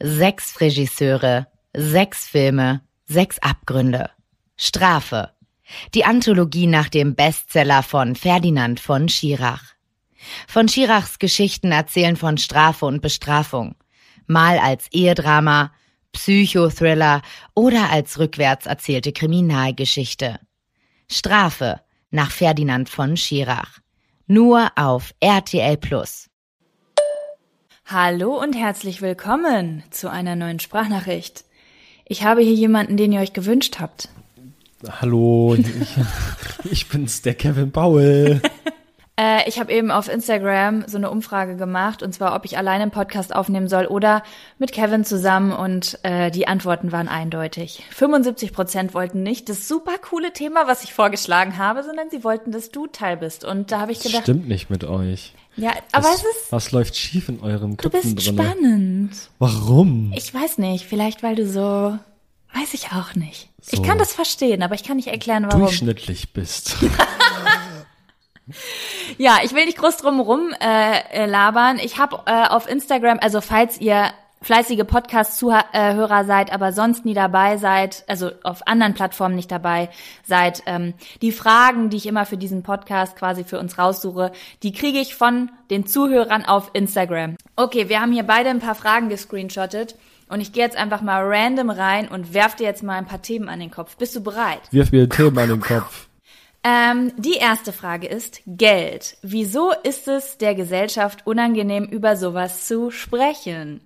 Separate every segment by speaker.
Speaker 1: Sechs Regisseure, sechs Filme, sechs Abgründe. Strafe. Die Anthologie nach dem Bestseller von Ferdinand von Schirach. Von Schirachs Geschichten erzählen von Strafe und Bestrafung. Mal als Ehedrama, Psychothriller oder als rückwärts erzählte Kriminalgeschichte. Strafe nach Ferdinand von Schirach. Nur auf RTL Plus.
Speaker 2: Hallo und herzlich willkommen zu einer neuen Sprachnachricht. Ich habe hier jemanden, den ihr euch gewünscht habt.
Speaker 3: Hallo, ich, ich bin's, der Kevin Paul.
Speaker 2: Äh, ich habe eben auf Instagram so eine Umfrage gemacht, und zwar, ob ich alleine einen Podcast aufnehmen soll oder mit Kevin zusammen. Und äh, die Antworten waren eindeutig. 75 Prozent wollten nicht das super coole Thema, was ich vorgeschlagen habe, sondern sie wollten, dass du Teil bist. Und da habe ich gedacht.
Speaker 3: Stimmt nicht mit euch.
Speaker 2: Ja, aber
Speaker 3: was,
Speaker 2: es ist.
Speaker 3: Was läuft schief in eurem
Speaker 2: Du
Speaker 3: Köpfen
Speaker 2: bist
Speaker 3: drinne?
Speaker 2: spannend.
Speaker 3: Warum?
Speaker 2: Ich weiß nicht, vielleicht weil du so. Weiß ich auch nicht. Ich
Speaker 3: So.
Speaker 2: kann das verstehen, aber ich kann nicht erklären, warum.
Speaker 3: Durchschnittlich bist.
Speaker 2: Ja, ich will nicht groß drum rum äh, äh, labern. Ich habe äh, auf Instagram, also falls ihr fleißige Podcast-Zuhörer seid, aber sonst nie dabei seid, also auf anderen Plattformen nicht dabei seid, ähm, die Fragen, die ich immer für diesen Podcast quasi für uns raussuche, die kriege ich von den Zuhörern auf Instagram. Okay, wir haben hier beide ein paar Fragen gescreenshottet und ich gehe jetzt einfach mal random rein und werf dir jetzt mal ein paar Themen an den Kopf. Bist du bereit?
Speaker 3: Wirf mir Themen an den Kopf.
Speaker 2: Ähm, die erste Frage ist Geld. Wieso ist es der Gesellschaft unangenehm, über sowas zu sprechen?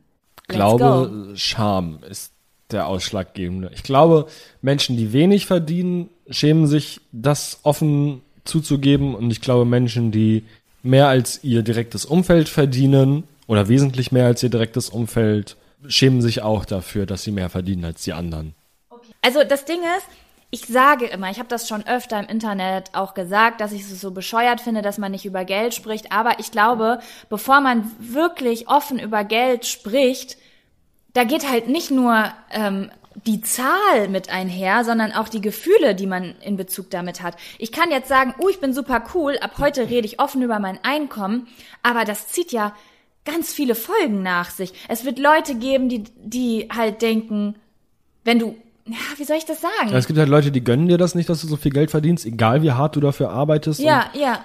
Speaker 3: Glaube, Scham ist der ausschlaggebende. Ich glaube, Menschen, die wenig verdienen, schämen sich, das offen zuzugeben. Und ich glaube, Menschen, die mehr als ihr direktes Umfeld verdienen oder wesentlich mehr als ihr direktes Umfeld, schämen sich auch dafür, dass sie mehr verdienen als die anderen.
Speaker 2: Also das Ding ist, ich sage immer, ich habe das schon öfter im Internet auch gesagt, dass ich es so bescheuert finde, dass man nicht über Geld spricht. Aber ich glaube, bevor man wirklich offen über Geld spricht, da geht halt nicht nur ähm, die Zahl mit einher, sondern auch die Gefühle, die man in Bezug damit hat. Ich kann jetzt sagen, uh, ich bin super cool, ab heute rede ich offen über mein Einkommen, aber das zieht ja ganz viele Folgen nach sich. Es wird Leute geben, die, die halt denken, wenn du, ja, wie soll ich das sagen?
Speaker 3: Ja, es gibt halt Leute, die gönnen dir das nicht, dass du so viel Geld verdienst, egal wie hart du dafür arbeitest.
Speaker 2: Ja, ja.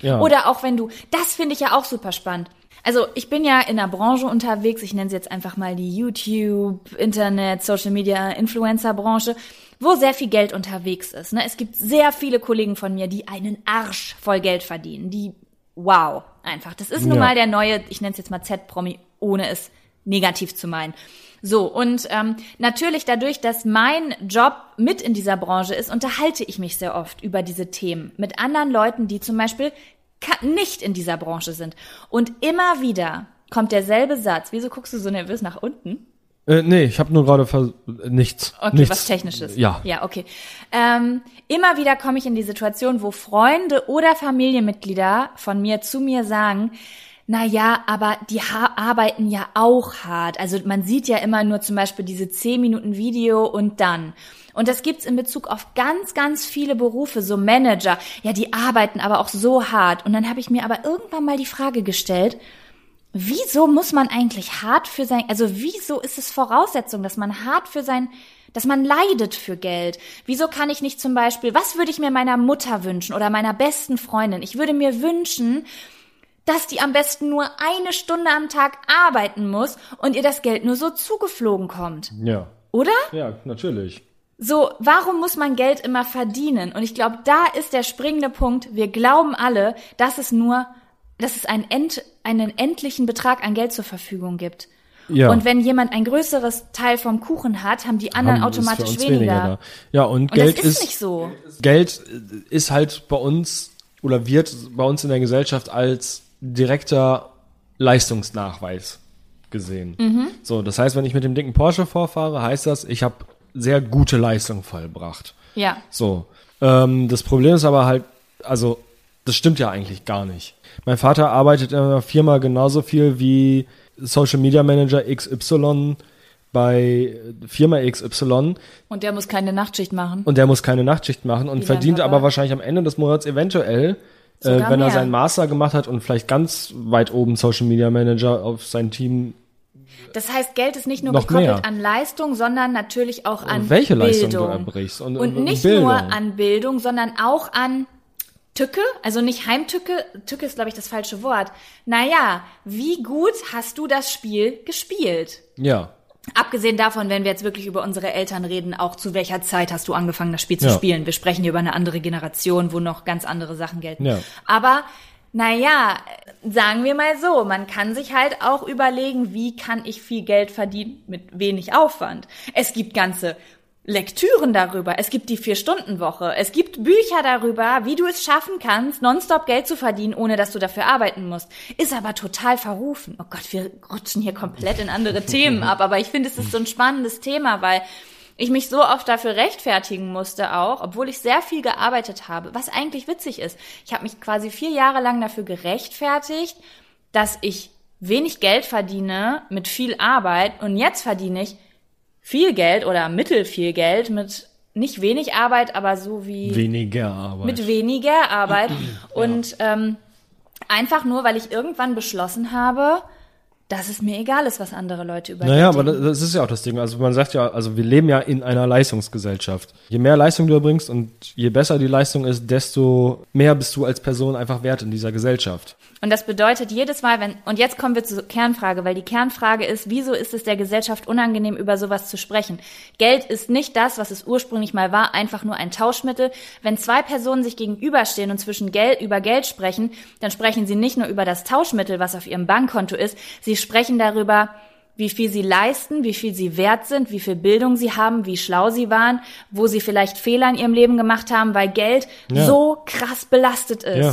Speaker 3: Ja.
Speaker 2: Oder auch wenn du, das finde ich ja auch super spannend. Also ich bin ja in der Branche unterwegs, ich nenne sie jetzt einfach mal die YouTube, Internet, Social Media, Influencer-Branche, wo sehr viel Geld unterwegs ist. Ne? Es gibt sehr viele Kollegen von mir, die einen Arsch voll Geld verdienen. Die, wow, einfach. Das ist nun
Speaker 3: Ja.
Speaker 2: mal der neue, ich nenne es jetzt mal Z-Promi, ohne es negativ zu meinen. So, und ähm, natürlich dadurch, dass mein Job mit in dieser Branche ist, unterhalte ich mich sehr oft über diese Themen mit anderen Leuten, die zum Beispiel nicht in dieser Branche sind. Und immer wieder kommt derselbe Satz. Wieso guckst du so nervös nach unten?
Speaker 3: Äh, nee, ich habe nur gerade nichts.
Speaker 2: Okay,
Speaker 3: nichts.
Speaker 2: was Technisches.
Speaker 3: Ja.
Speaker 2: Ja, okay. Ähm, immer wieder komme ich in die Situation, wo Freunde oder Familienmitglieder von mir zu mir sagen, na ja, aber die ha arbeiten ja auch hart. Also man sieht ja immer nur zum Beispiel diese 10 Minuten Video und dann. Und das gibt's in Bezug auf ganz, ganz viele Berufe, so Manager. Ja, die arbeiten aber auch so hart. Und dann habe ich mir aber irgendwann mal die Frage gestellt, wieso muss man eigentlich hart für sein, also wieso ist es Voraussetzung, dass man hart für sein, dass man leidet für Geld? Wieso kann ich nicht zum Beispiel, was würde ich mir meiner Mutter wünschen oder meiner besten Freundin? Ich würde mir wünschen, dass die am besten nur eine Stunde am Tag arbeiten muss und ihr das Geld nur so zugeflogen kommt.
Speaker 3: Ja.
Speaker 2: Oder?
Speaker 3: Ja, natürlich.
Speaker 2: So, warum muss man Geld immer verdienen? Und ich glaube, da ist der springende Punkt. Wir glauben alle, dass es nur, dass es einen, end, einen endlichen Betrag an Geld zur Verfügung gibt.
Speaker 3: Ja.
Speaker 2: Und wenn jemand ein größeres Teil vom Kuchen hat, haben die anderen
Speaker 3: Haben-
Speaker 2: automatisch weniger.
Speaker 3: da. Ja, und,
Speaker 2: Und
Speaker 3: Geld
Speaker 2: das ist,
Speaker 3: ist,
Speaker 2: nicht so.
Speaker 3: Geld ist halt bei uns oder wird bei uns in der Gesellschaft als direkter Leistungsnachweis gesehen.
Speaker 2: Mhm.
Speaker 3: So, das heißt, wenn ich mit dem dicken Porsche vorfahre, heißt das, ich habe sehr gute Leistung vollbracht.
Speaker 2: Ja.
Speaker 3: So. Ähm, das Problem ist aber halt, also, das stimmt ja eigentlich gar nicht. Mein Vater arbeitet in einer Firma genauso viel wie Social Media Manager XY bei Firma XY
Speaker 2: Und der muss keine Nachtschicht machen.
Speaker 3: und der muss keine Nachtschicht machen und verdient aber wahrscheinlich am Ende des Monats eventuell, äh, wenn er
Speaker 2: mehr.
Speaker 3: seinen Master gemacht hat und vielleicht ganz weit oben Social Media Manager auf sein Team
Speaker 2: Das heißt, Geld ist nicht nur gekoppelt
Speaker 3: mehr.
Speaker 2: an Leistung, sondern natürlich auch an
Speaker 3: welche Leistung
Speaker 2: Bildung.
Speaker 3: du erbrichst und-
Speaker 2: und,
Speaker 3: und
Speaker 2: nicht
Speaker 3: Bildung.
Speaker 2: nur an Bildung, sondern auch an Tücke, also nicht Heimtücke, Tücke ist glaube ich das falsche Wort. Naja, wie gut hast du das Spiel gespielt?
Speaker 3: Ja.
Speaker 2: Abgesehen davon, wenn wir jetzt wirklich über unsere Eltern reden, auch zu welcher Zeit hast du angefangen, das Spiel zu
Speaker 3: Ja.
Speaker 2: spielen? Wir sprechen hier über eine andere Generation, wo noch ganz andere Sachen gelten.
Speaker 3: Ja.
Speaker 2: Aber naja, sagen wir mal so, man kann sich halt auch überlegen, wie kann ich viel Geld verdienen mit wenig Aufwand. Es gibt ganze Lektüren darüber, es gibt die Vier-Stunden-Woche, es gibt Bücher darüber, wie du es schaffen kannst, nonstop Geld zu verdienen, ohne dass du dafür arbeiten musst. Ist aber total verrufen. Oh Gott, wir rutschen hier komplett in andere Themen ab, aber ich finde, es ist so ein spannendes Thema, weil ich mich so oft dafür rechtfertigen musste auch, obwohl ich sehr viel gearbeitet habe, was eigentlich witzig ist. Ich habe mich quasi vier Jahre lang dafür gerechtfertigt, dass ich wenig Geld verdiene mit viel Arbeit und jetzt verdiene ich viel Geld oder mittel viel Geld mit nicht wenig Arbeit, aber so wie
Speaker 3: Weniger Arbeit.
Speaker 2: mit weniger Arbeit und ähm, einfach nur, weil ich irgendwann beschlossen habe, dass es mir egal ist, was andere Leute über
Speaker 3: Naja, aber das ist ja auch das Ding. Also man sagt ja, also wir leben ja in einer Leistungsgesellschaft. Je mehr Leistung du erbringst und je besser die Leistung ist, desto mehr bist du als Person einfach wert in dieser Gesellschaft.
Speaker 2: Und das bedeutet jedes Mal, wenn, und jetzt kommen wir zur Kernfrage, weil die Kernfrage ist, wieso ist es der Gesellschaft unangenehm, über sowas zu sprechen? Geld ist nicht das, was es ursprünglich mal war, einfach nur ein Tauschmittel. Wenn zwei Personen sich gegenüberstehen und zwischen Geld, über Geld sprechen, dann sprechen sie nicht nur über das Tauschmittel, was auf ihrem Bankkonto ist, sie sprechen darüber, wie viel sie leisten, wie viel sie wert sind, wie viel Bildung sie haben, wie schlau sie waren, wo sie vielleicht Fehler in ihrem Leben gemacht haben, weil Geld
Speaker 3: Ja.
Speaker 2: so krass belastet ist.
Speaker 3: Ja.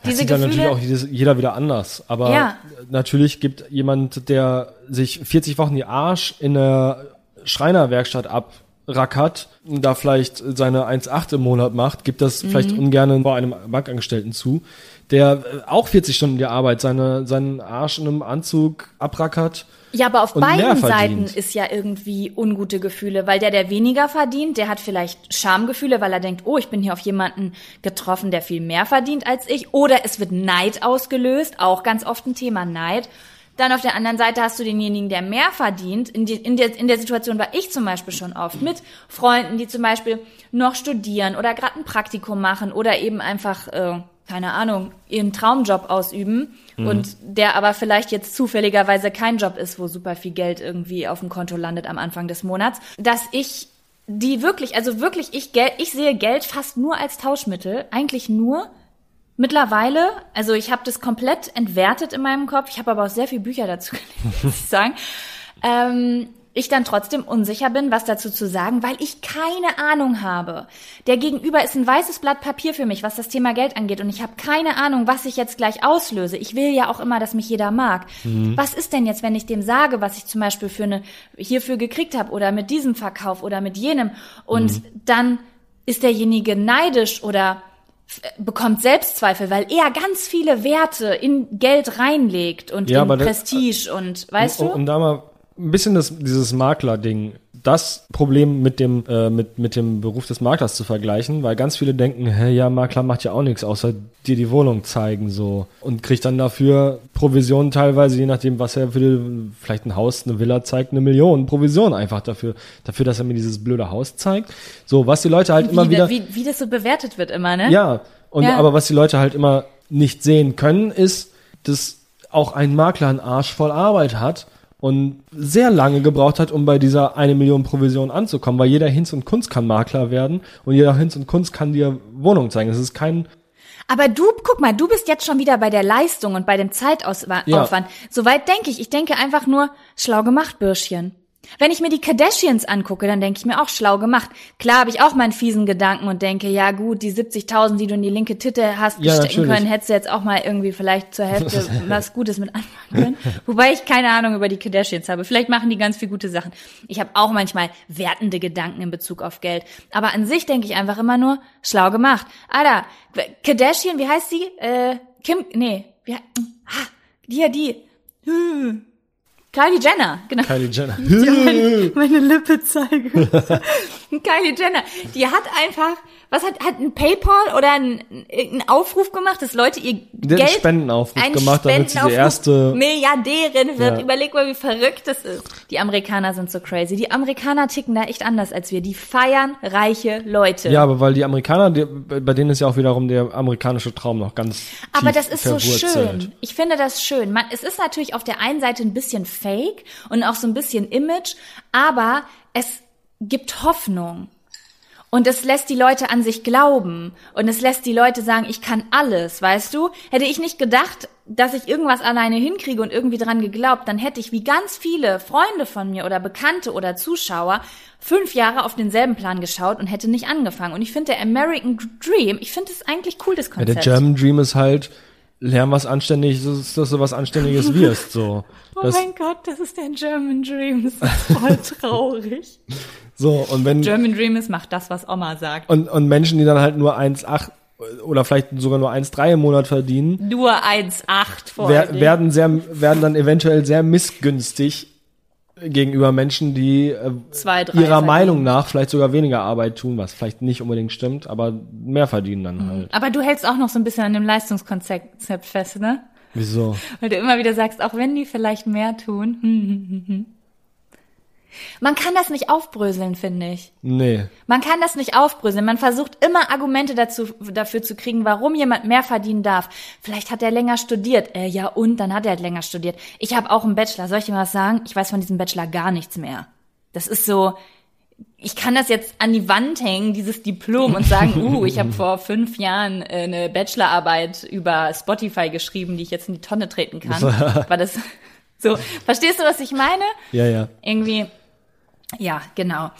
Speaker 3: Das
Speaker 2: Diese
Speaker 3: sieht dann natürlich auch jedes, jeder wieder anders. Aber
Speaker 2: Ja.
Speaker 3: natürlich gibt jemand, der sich 40 Wochen die Arsch in der Schreinerwerkstatt abrackert, da vielleicht seine 1,8 im Monat macht, gibt das
Speaker 2: Mhm.
Speaker 3: vielleicht ungern vor einem Bankangestellten zu, der äh, auch 40 Stunden die Arbeit seine, seinen Arsch in einem Anzug abrackert.
Speaker 2: Ja, aber auf beiden Seiten ist ja irgendwie ungute Gefühle, weil der, der weniger verdient, der hat vielleicht Schamgefühle, weil er denkt, oh, ich bin hier auf jemanden getroffen, der viel mehr verdient als ich. Oder es wird Neid ausgelöst, auch ganz oft ein Thema Neid. Dann auf der anderen Seite hast du denjenigen, der mehr verdient. In, die, in, der, in der Situation war ich zum Beispiel schon oft mit Freunden, die zum Beispiel noch studieren oder gerade ein Praktikum machen oder eben einfach, äh, keine Ahnung, ihren Traumjob ausüben und der aber vielleicht jetzt zufälligerweise kein Job ist, wo super viel Geld irgendwie auf dem Konto landet am Anfang des Monats, dass ich die wirklich, also wirklich, ich, ich sehe Geld fast nur als Tauschmittel, eigentlich nur, Mittlerweile, also ich habe das komplett entwertet in meinem Kopf. Ich habe aber auch sehr viele Bücher dazu gelesen, muss ich sagen. Ähm, ich dann trotzdem unsicher bin, was dazu zu sagen, weil ich keine Ahnung habe. Der Gegenüber ist ein weißes Blatt Papier für mich, was das Thema Geld angeht. Und ich habe keine Ahnung, was ich jetzt gleich auslöse. Ich will ja auch immer, dass mich jeder mag. Was ist denn jetzt, wenn ich dem sage, was ich zum Beispiel für eine hierfür gekriegt habe oder mit diesem Verkauf oder mit jenem? Und dann ist derjenige neidisch oder f- bekommt Selbstzweifel, weil er ganz viele Werte in Geld reinlegt und
Speaker 3: Ja,
Speaker 2: in
Speaker 3: aber das-
Speaker 2: Prestige und weißt
Speaker 3: um,
Speaker 2: du?
Speaker 3: um da mal ein bisschen das, dieses Makler-Ding, das Problem mit dem, äh, mit, mit dem Beruf des Maklers zu vergleichen, weil ganz viele denken, hä, ja, Makler macht ja auch nichts, außer dir die Wohnung zeigen, so. Und kriegt dann dafür Provisionen teilweise, je nachdem, was er für die, vielleicht ein Haus, eine Villa zeigt, eine Million Provision einfach dafür, dafür, dass er mir dieses blöde Haus zeigt. So, was die Leute halt immer
Speaker 2: wie,
Speaker 3: wieder.
Speaker 2: wie, wie das so bewertet wird immer, ne?
Speaker 3: Ja, und
Speaker 2: Ja.
Speaker 3: aber was die Leute halt immer nicht sehen können, ist, dass auch ein Makler einen Arsch voll Arbeit hat und sehr lange gebraucht hat, um bei dieser eine Million Provision anzukommen, weil jeder Hinz und Kunst kann Makler werden und jeder Hinz und Kunst kann dir Wohnung zeigen. Es ist kein
Speaker 2: Aber du, guck mal, du bist jetzt schon wieder bei der Leistung und bei dem Zeitaufwand.
Speaker 3: Ja.
Speaker 2: Soweit denke ich. Ich denke einfach nur, schlau gemacht, Bürschchen. Wenn ich mir die Kardashians angucke, dann denke ich mir auch schlau gemacht. Klar habe ich auch meinen fiesen Gedanken und denke, ja gut, die 70.000, die du in die linke Titte hast
Speaker 3: Ja,
Speaker 2: stecken können, hättest du jetzt auch mal irgendwie vielleicht zur Hälfte was Gutes mit anfangen können. Wobei ich keine Ahnung über die Kardashians habe. Vielleicht machen die ganz viel gute Sachen. Ich habe auch manchmal wertende Gedanken in Bezug auf Geld. Aber an sich denke ich einfach immer nur, schlau gemacht. Alter, Kardashian, wie heißt sie? Äh, Kim, nee, wie, ah, die, ja, die. Hm. Kylie Jenner, genau.
Speaker 3: Kylie Jenner.
Speaker 2: meine, meine Lippe zeige. Kylie Jenner, die hat einfach, was hat, hat ein Paypal oder ein, einen Aufruf gemacht, dass Leute ihr Geld,
Speaker 3: einen Spendenaufruf
Speaker 2: einen
Speaker 3: gemacht, damit sie die
Speaker 2: Spendenaufruf
Speaker 3: erste.
Speaker 2: Milliardärin wird.
Speaker 3: Ja.
Speaker 2: Überleg mal, wie verrückt das ist. Die Amerikaner sind so crazy. Die Amerikaner ticken da echt anders als wir. Die feiern reiche Leute.
Speaker 3: Ja, aber weil die Amerikaner, die, bei denen ist ja auch wiederum der amerikanische Traum noch ganz
Speaker 2: Aber das ist so schön. Ich finde das schön. Man, es ist natürlich auf der einen Seite ein bisschen fake und auch so ein bisschen Image, aber es gibt Hoffnung. Und es lässt die Leute an sich glauben. Und es lässt die Leute sagen, ich kann alles, weißt du? Hätte ich nicht gedacht, dass ich irgendwas alleine hinkriege und irgendwie dran geglaubt, dann hätte ich wie ganz viele Freunde von mir oder Bekannte oder Zuschauer fünf Jahre auf denselben Plan geschaut und hätte nicht angefangen. Und ich finde der American Dream, ich finde es eigentlich cool, das
Speaker 3: Ja,
Speaker 2: Konzept.
Speaker 3: der German Dream ist halt, lern was Anständiges, dass du was Anständiges wirst, so.
Speaker 2: Oh
Speaker 3: Das,
Speaker 2: mein Gott, das ist der German Dream. Das ist voll traurig.
Speaker 3: so, und wenn,
Speaker 2: German Dream ist, macht das, was Oma sagt.
Speaker 3: und, und Menschen, die dann halt nur 1,8 oder vielleicht sogar nur 1,3 im Monat verdienen,
Speaker 2: Nur 1,8 vor
Speaker 3: wer, werden sehr, werden dann eventuell sehr missgünstig gegenüber Menschen, die äh,
Speaker 2: Zwei, drei
Speaker 3: ihrer. Meinung nach vielleicht sogar weniger Arbeit tun, was vielleicht nicht unbedingt stimmt, aber mehr verdienen dann halt.
Speaker 2: Aber du hältst auch noch so ein bisschen an dem Leistungskonzept fest, ne?
Speaker 3: Wieso?
Speaker 2: Weil du immer wieder sagst, auch wenn die vielleicht mehr tun. Man kann das nicht aufbröseln, finde ich.
Speaker 3: Nee.
Speaker 2: Man kann das nicht aufbröseln. Man versucht immer Argumente dazu, dafür zu kriegen, warum jemand mehr verdienen darf. Vielleicht hat er länger studiert. Äh, ja, und dann hat er halt länger studiert. Ich habe auch einen Bachelor. Soll ich dir mal was sagen? Ich weiß von diesem Bachelor gar nichts mehr. Das ist so, ich kann das jetzt an die Wand hängen, dieses Diplom, und sagen, uh, ich habe vor fünf Jahren äh, eine Bachelorarbeit über Spotify geschrieben, die ich jetzt in die Tonne treten kann. War das so? Verstehst du, was ich meine?
Speaker 3: Ja, ja.
Speaker 2: irgendwie, ja, genau.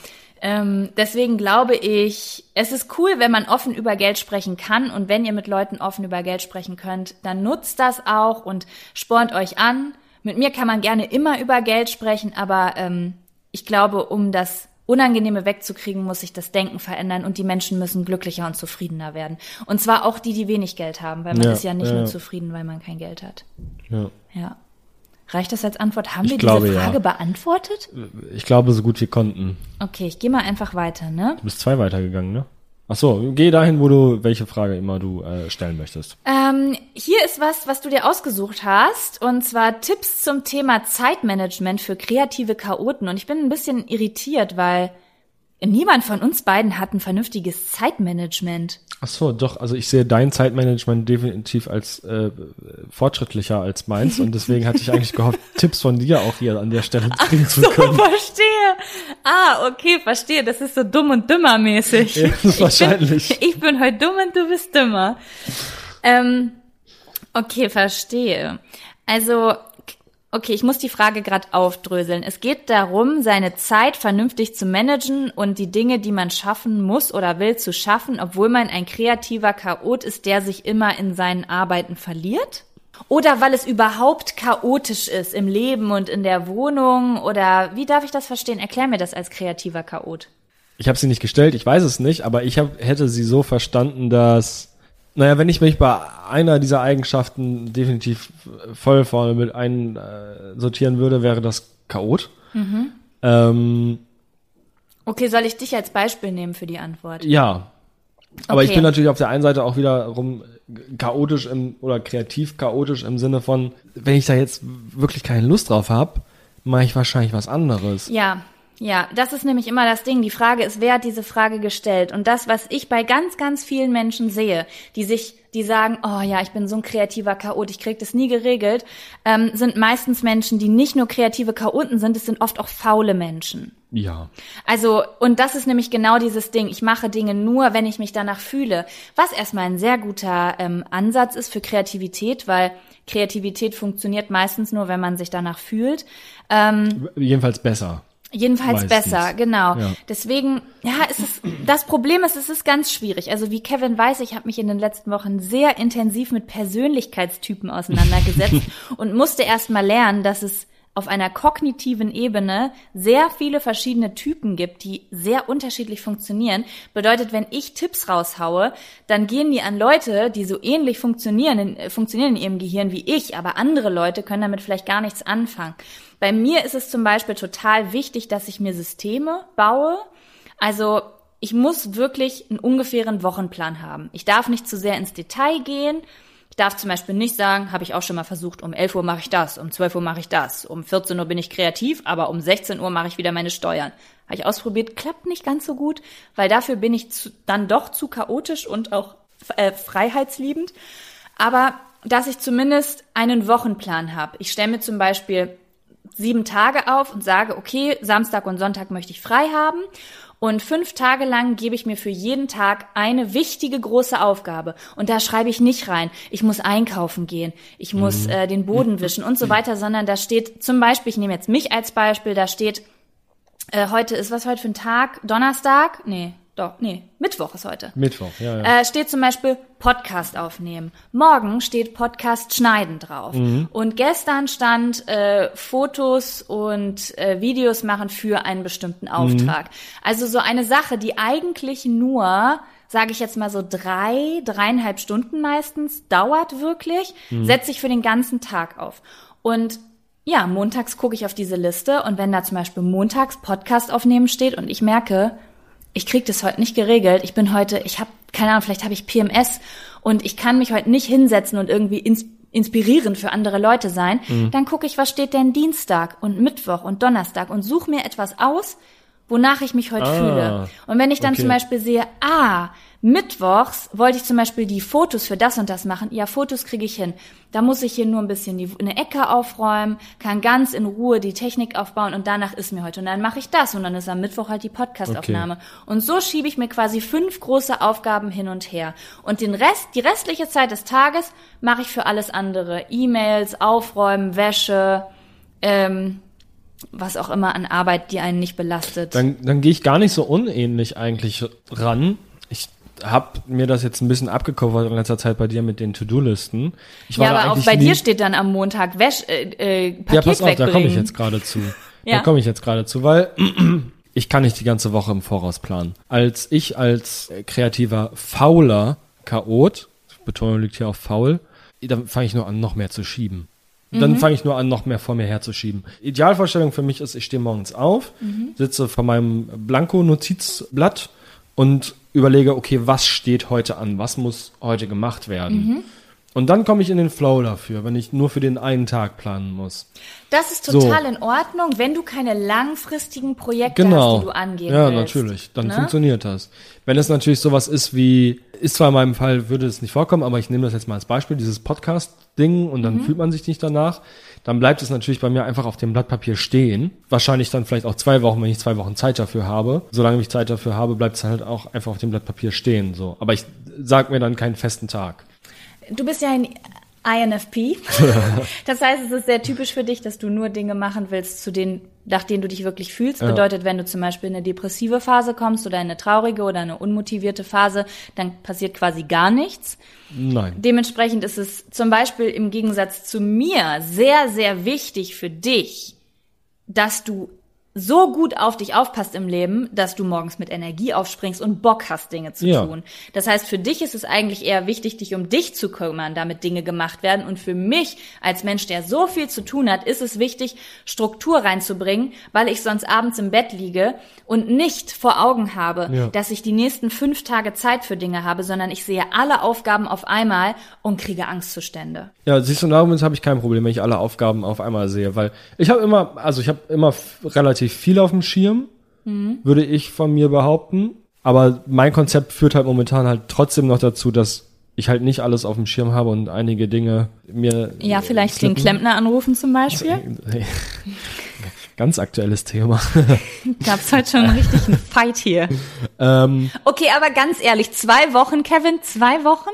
Speaker 2: Ähm, deswegen glaube ich, es ist cool, wenn man offen über Geld sprechen kann und wenn ihr mit Leuten offen über Geld sprechen könnt, dann nutzt das auch und spornt euch an. Mit mir kann man gerne immer über Geld sprechen, aber ähm, ich glaube, um das Unangenehme wegzukriegen, muss sich das Denken verändern und die Menschen müssen glücklicher und zufriedener werden. Und zwar auch die, die wenig Geld haben, weil man
Speaker 3: Ja,
Speaker 2: ist ja nicht
Speaker 3: ja,
Speaker 2: nur zufrieden, weil man kein Geld hat.
Speaker 3: ja.
Speaker 2: Ja. Reicht das als Antwort? Haben
Speaker 3: Ich
Speaker 2: wir
Speaker 3: glaube,
Speaker 2: diese
Speaker 3: ja.
Speaker 2: Frage beantwortet?
Speaker 3: Ich glaube, so gut wir konnten.
Speaker 2: Okay, ich gehe mal einfach weiter, ne?
Speaker 3: Du bist zwei weitergegangen, ne? Ach so, geh dahin, wo du, welche Frage immer du äh, stellen möchtest.
Speaker 2: Ähm, hier ist was, was du dir ausgesucht hast, und zwar Tipps zum Thema Zeitmanagement für kreative Chaoten. Und ich bin ein bisschen irritiert, weil niemand von uns beiden hat ein vernünftiges Zeitmanagement.
Speaker 3: Ach so, doch, also ich sehe dein Zeitmanagement definitiv als äh, fortschrittlicher als meins und deswegen hatte ich eigentlich gehofft, Tipps von dir auch hier an der Stelle kriegen zu
Speaker 2: So,
Speaker 3: können.
Speaker 2: verstehe. Ah, okay, verstehe. Das ist so dumm und dümmer mäßig.
Speaker 3: Ja, wahrscheinlich.
Speaker 2: Ich bin, ich bin heute dumm und du bist dümmer. Ähm, okay, verstehe. Also, okay, ich muss die Frage gerade aufdröseln. Es geht darum, seine Zeit vernünftig zu managen und die Dinge, die man schaffen muss oder will, zu schaffen, obwohl man ein kreativer Chaot ist, der sich immer in seinen Arbeiten verliert? Oder weil es überhaupt chaotisch ist im Leben und in der Wohnung? Oder wie darf ich das verstehen? Erklär mir das als kreativer Chaot.
Speaker 3: Ich habe sie nicht gestellt, ich weiß es nicht, aber ich hab, hätte sie so verstanden, dass, naja, wenn ich mich bei einer dieser Eigenschaften definitiv voll vorne mit einsortieren würde, wäre das Chaot.
Speaker 2: Mhm.
Speaker 3: Ähm,
Speaker 2: Okay, soll ich dich als Beispiel nehmen für die Antwort?
Speaker 3: ja. Aber ich
Speaker 2: Okay.
Speaker 3: bin natürlich auf der einen Seite auch wiederum chaotisch im, oder kreativ chaotisch im Sinne von, wenn ich da jetzt wirklich keine Lust drauf habe, mache ich wahrscheinlich was anderes.
Speaker 2: Ja, ja, das ist nämlich immer das Ding. Die Frage ist, wer hat diese Frage gestellt? Und das, was ich bei ganz, ganz vielen Menschen sehe, die sich, die sagen, oh ja, ich bin so ein kreativer Chaot, ich krieg das nie geregelt, ähm, sind meistens Menschen, die nicht nur kreative Chaoten sind, es sind oft auch faule Menschen.
Speaker 3: Ja.
Speaker 2: Also, und das ist nämlich genau dieses Ding. Ich mache Dinge nur, wenn ich mich danach fühle. Was erstmal ein sehr guter ähm, Ansatz ist für Kreativität, weil Kreativität funktioniert meistens nur, wenn man sich danach fühlt. Ähm,
Speaker 3: Jedenfalls besser.
Speaker 2: Jedenfalls
Speaker 3: Meistens.
Speaker 2: besser, genau.
Speaker 3: Ja.
Speaker 2: Deswegen, ja, es ist, das Problem ist, es ist ganz schwierig. Also wie Kevin weiß, ich habe mich in den letzten Wochen sehr intensiv mit Persönlichkeitstypen auseinandergesetzt und musste erst mal lernen, dass es auf einer kognitiven Ebene sehr viele verschiedene Typen gibt, die sehr unterschiedlich funktionieren. Bedeutet, wenn ich Tipps raushaue, dann gehen die an Leute, die so ähnlich funktionieren, in, äh, funktionieren in ihrem Gehirn wie ich, aber andere Leute können damit vielleicht gar nichts anfangen. Bei mir ist es zum Beispiel total wichtig, dass ich mir Systeme baue. Also ich muss wirklich einen ungefähren Wochenplan haben. Ich darf nicht zu sehr ins Detail gehen. Ich darf zum Beispiel nicht sagen, habe ich auch schon mal versucht, um 11 Uhr mache ich das, um 12 Uhr mache ich das, um 14 Uhr bin ich kreativ, aber um 16 Uhr mache ich wieder meine Steuern. Habe ich ausprobiert, klappt nicht ganz so gut, weil dafür bin ich zu, dann doch zu chaotisch und auch äh, freiheitsliebend. Aber dass ich zumindest einen Wochenplan habe. Ich stelle mir zum Beispiel sieben Tage auf und sage, okay, Samstag und Sonntag möchte ich frei haben. Und fünf Tage lang gebe ich mir für jeden Tag eine wichtige große Aufgabe. Und da schreibe ich nicht rein, ich muss einkaufen gehen, ich muss mhm. äh, den Boden wischen und so weiter, sondern da steht zum Beispiel, ich nehme jetzt mich als Beispiel, da steht, äh, heute ist was heute für ein Tag? Donnerstag? Nee, doch, nee, Mittwoch ist heute.
Speaker 3: Mittwoch, ja, ja.
Speaker 2: Äh, steht zum Beispiel Podcast aufnehmen. Morgen steht Podcast schneiden drauf. Mhm. Und gestern stand äh, Fotos und äh, Videos machen für einen bestimmten Auftrag. Mhm. Also so eine Sache, die eigentlich nur sage ich jetzt mal so drei, dreieinhalb Stunden meistens, dauert wirklich, mhm. setze ich für den ganzen Tag auf. Und ja, montags gucke ich auf diese Liste und wenn da zum Beispiel montags Podcast aufnehmen steht und ich merke, ich krieg das heute nicht geregelt. Ich bin heute, ich habe keine Ahnung, vielleicht habe ich PMS und ich kann mich heute nicht hinsetzen und irgendwie ins, inspirierend für andere Leute sein. Mhm. Dann gucke ich, was steht denn Dienstag und Mittwoch und Donnerstag und suche mir etwas aus, wonach ich mich heute ah, fühle. Und wenn ich dann okay. zum Beispiel sehe, ah, Mittwochs wollte ich zum Beispiel die Fotos für das und das machen. Ja, Fotos kriege ich hin. Da muss ich hier nur ein bisschen die, eine Ecke aufräumen, kann ganz in Ruhe die Technik aufbauen und danach ist mir heute. Und dann mache ich das und dann ist am Mittwoch halt die Podcastaufnahme. Okay. Und so schiebe ich mir quasi fünf große Aufgaben hin und her. Und den Rest, die restliche Zeit des Tages mache ich für alles andere. E-Mails, Aufräumen, Wäsche, ähm, was auch immer an Arbeit, die einen nicht belastet.
Speaker 3: Dann, dann gehe ich gar nicht so unähnlich eigentlich ran. Habe mir das jetzt ein bisschen abgecovert in letzter Zeit bei dir mit den To-Do-Listen.
Speaker 2: Ja, aber auch bei dir steht dann am Montag Wäsch, äh, äh, Paket Ja, pass auf,
Speaker 3: da komme ich jetzt gerade zu. ja. Da komme ich jetzt gerade zu, weil ich kann nicht die ganze Woche im Voraus planen. Als ich als kreativer fauler Chaot, Betonung liegt hier auf faul, dann fange ich nur an, noch mehr zu schieben. Dann mhm. fange ich nur an, noch mehr vor mir herzuschieben. Idealvorstellung für mich ist, ich stehe morgens auf, mhm. sitze vor meinem Blanko-Notizblatt und überlege, okay, was steht heute an? Was muss heute gemacht werden? Mhm. Und dann komme ich in den Flow dafür, wenn ich nur für den einen Tag planen muss.
Speaker 2: Das ist total so. in Ordnung, wenn du keine langfristigen Projekte genau. hast, die du angehen
Speaker 3: ja,
Speaker 2: willst.
Speaker 3: Ja, natürlich. Dann ne? funktioniert das. Wenn es natürlich sowas ist wie, ist zwar in meinem Fall, würde es nicht vorkommen, aber ich nehme das jetzt mal als Beispiel, dieses Podcast-Ding und dann mhm. fühlt man sich nicht danach, dann bleibt es natürlich bei mir einfach auf dem Blatt Papier stehen. Wahrscheinlich dann vielleicht auch zwei Wochen, wenn ich zwei Wochen Zeit dafür habe. Solange ich Zeit dafür habe, bleibt es halt auch einfach auf dem Blatt Papier stehen. So. Aber ich sag mir dann keinen festen Tag.
Speaker 2: Du bist ja ein INFP. das heißt, es ist sehr typisch für dich, dass du nur Dinge machen willst, zu denen, nach denen du dich wirklich fühlst. Ja. Bedeutet, wenn du zum Beispiel in eine depressive Phase kommst oder in eine traurige oder eine unmotivierte Phase, dann passiert quasi gar nichts.
Speaker 3: Nein.
Speaker 2: Dementsprechend ist es zum Beispiel im Gegensatz zu mir sehr, sehr wichtig für dich, dass du so gut auf dich aufpasst im Leben, dass du morgens mit Energie aufspringst und Bock hast, Dinge zu ja. tun. Das heißt, für dich ist es eigentlich eher wichtig, dich um dich zu kümmern, damit Dinge gemacht werden. Und für mich als Mensch, der so viel zu tun hat, ist es wichtig, Struktur reinzubringen, weil ich sonst abends im Bett liege und nicht vor Augen habe, ja. dass ich die nächsten fünf Tage Zeit für Dinge habe, sondern ich sehe alle Aufgaben auf einmal und kriege Angstzustände.
Speaker 3: Ja, siehst du, damit habe ich kein Problem, wenn ich alle Aufgaben auf einmal sehe, weil ich habe immer, also ich habe immer relativ relativ viel auf dem Schirm, mhm. würde ich von mir behaupten. Aber mein Konzept führt halt momentan halt trotzdem noch dazu, dass ich halt nicht alles auf dem Schirm habe und einige Dinge mir.
Speaker 2: Ja, vielleicht slippen. den Klempner anrufen zum Beispiel.
Speaker 3: Ganz aktuelles Thema.
Speaker 2: Gab's heute schon einen Fight hier. Ähm, okay, aber ganz ehrlich, zwei Wochen, Kevin, zwei Wochen?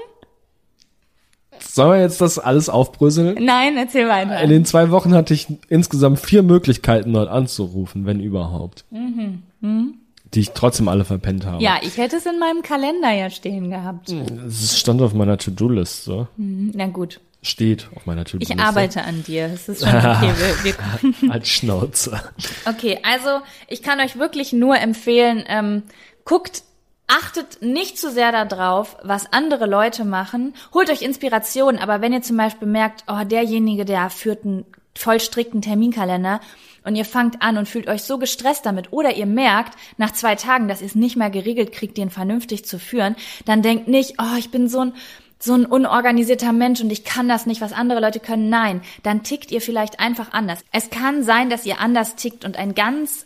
Speaker 3: Sollen wir jetzt das alles aufbröseln?
Speaker 2: Nein, erzähl weiter.
Speaker 3: In den zwei Wochen hatte ich insgesamt vier Möglichkeiten, dort anzurufen, wenn überhaupt. Mhm. Mhm. Die ich trotzdem alle verpennt habe.
Speaker 2: Ja, ich hätte es in meinem Kalender ja stehen gehabt.
Speaker 3: Es stand auf meiner To-Do-Liste.
Speaker 2: Mhm. Na gut.
Speaker 3: Steht auf meiner To-Do-Liste.
Speaker 2: Ich arbeite an dir. Es ist schon okay. Wir,
Speaker 3: wir Als Schnauze.
Speaker 2: Okay, also ich kann euch wirklich nur empfehlen, ähm, guckt Achtet nicht zu sehr darauf, was andere Leute machen. Holt euch Inspiration, aber wenn ihr zum Beispiel merkt, oh, derjenige, der führt ein voll strikten Terminkalender und ihr fangt an und fühlt euch so gestresst damit oder ihr merkt nach zwei Tagen, dass ihr es nicht mehr geregelt kriegt, den vernünftig zu führen, dann denkt nicht, oh, ich bin so ein so ein unorganisierter Mensch und ich kann das nicht, was andere Leute können. Nein, dann tickt ihr vielleicht einfach anders. Es kann sein, dass ihr anders tickt und ein ganz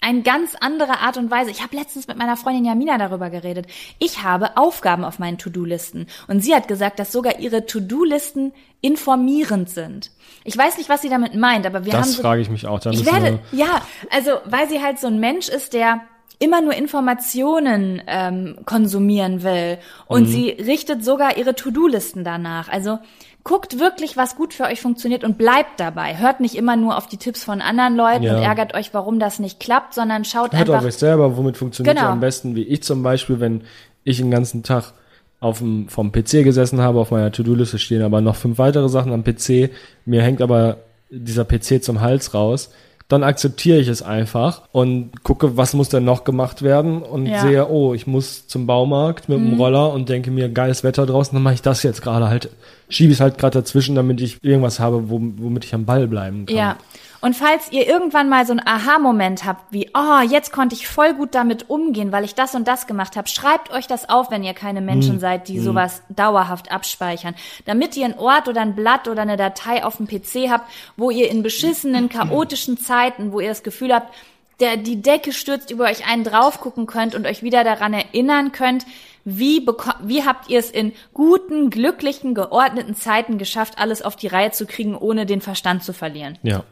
Speaker 2: eine ganz andere Art und Weise. Ich habe letztens mit meiner Freundin Jamina darüber geredet. Ich habe Aufgaben auf meinen To-Do-Listen und sie hat gesagt, dass sogar ihre To-Do-Listen informierend sind. Ich weiß nicht, was sie damit meint, aber wir
Speaker 3: das
Speaker 2: haben
Speaker 3: Das frage ich mich auch. Dann
Speaker 2: ich werde, ja, also weil sie halt so ein Mensch ist, der immer nur Informationen ähm, konsumieren will und mhm. sie richtet sogar ihre To-Do-Listen danach. Also guckt wirklich, was gut für euch funktioniert und bleibt dabei. Hört nicht immer nur auf die Tipps von anderen Leuten ja. und ärgert euch, warum das nicht klappt, sondern schaut
Speaker 3: Hört
Speaker 2: einfach.
Speaker 3: Hört auf euch selber, womit funktioniert genau. am besten, wie ich zum Beispiel, wenn ich den ganzen Tag auf dem, vom PC gesessen habe, auf meiner To-Do-Liste stehen aber noch fünf weitere Sachen am PC, mir hängt aber dieser PC zum Hals raus, dann akzeptiere ich es einfach und gucke, was muss denn noch gemacht werden und ja. sehe, oh, ich muss zum Baumarkt mit mhm. dem Roller und denke mir, geiles Wetter draußen, dann mache ich das jetzt gerade halt, schiebe ich es halt gerade dazwischen, damit ich irgendwas habe, womit ich am Ball bleiben kann.
Speaker 2: Ja. Und falls ihr irgendwann mal so einen Aha-Moment habt, wie, oh, jetzt konnte ich voll gut damit umgehen, weil ich das und das gemacht habe, schreibt euch das auf, wenn ihr keine Menschen mm. seid, die mm. sowas dauerhaft abspeichern. Damit ihr einen Ort oder ein Blatt oder eine Datei auf dem PC habt, wo ihr in beschissenen, chaotischen Zeiten, wo ihr das Gefühl habt, der, die Decke stürzt über euch einen drauf gucken könnt und euch wieder daran erinnern könnt, wie, wie habt ihr es in guten, glücklichen, geordneten Zeiten geschafft, alles auf die Reihe zu kriegen, ohne den Verstand zu verlieren?
Speaker 3: Ja.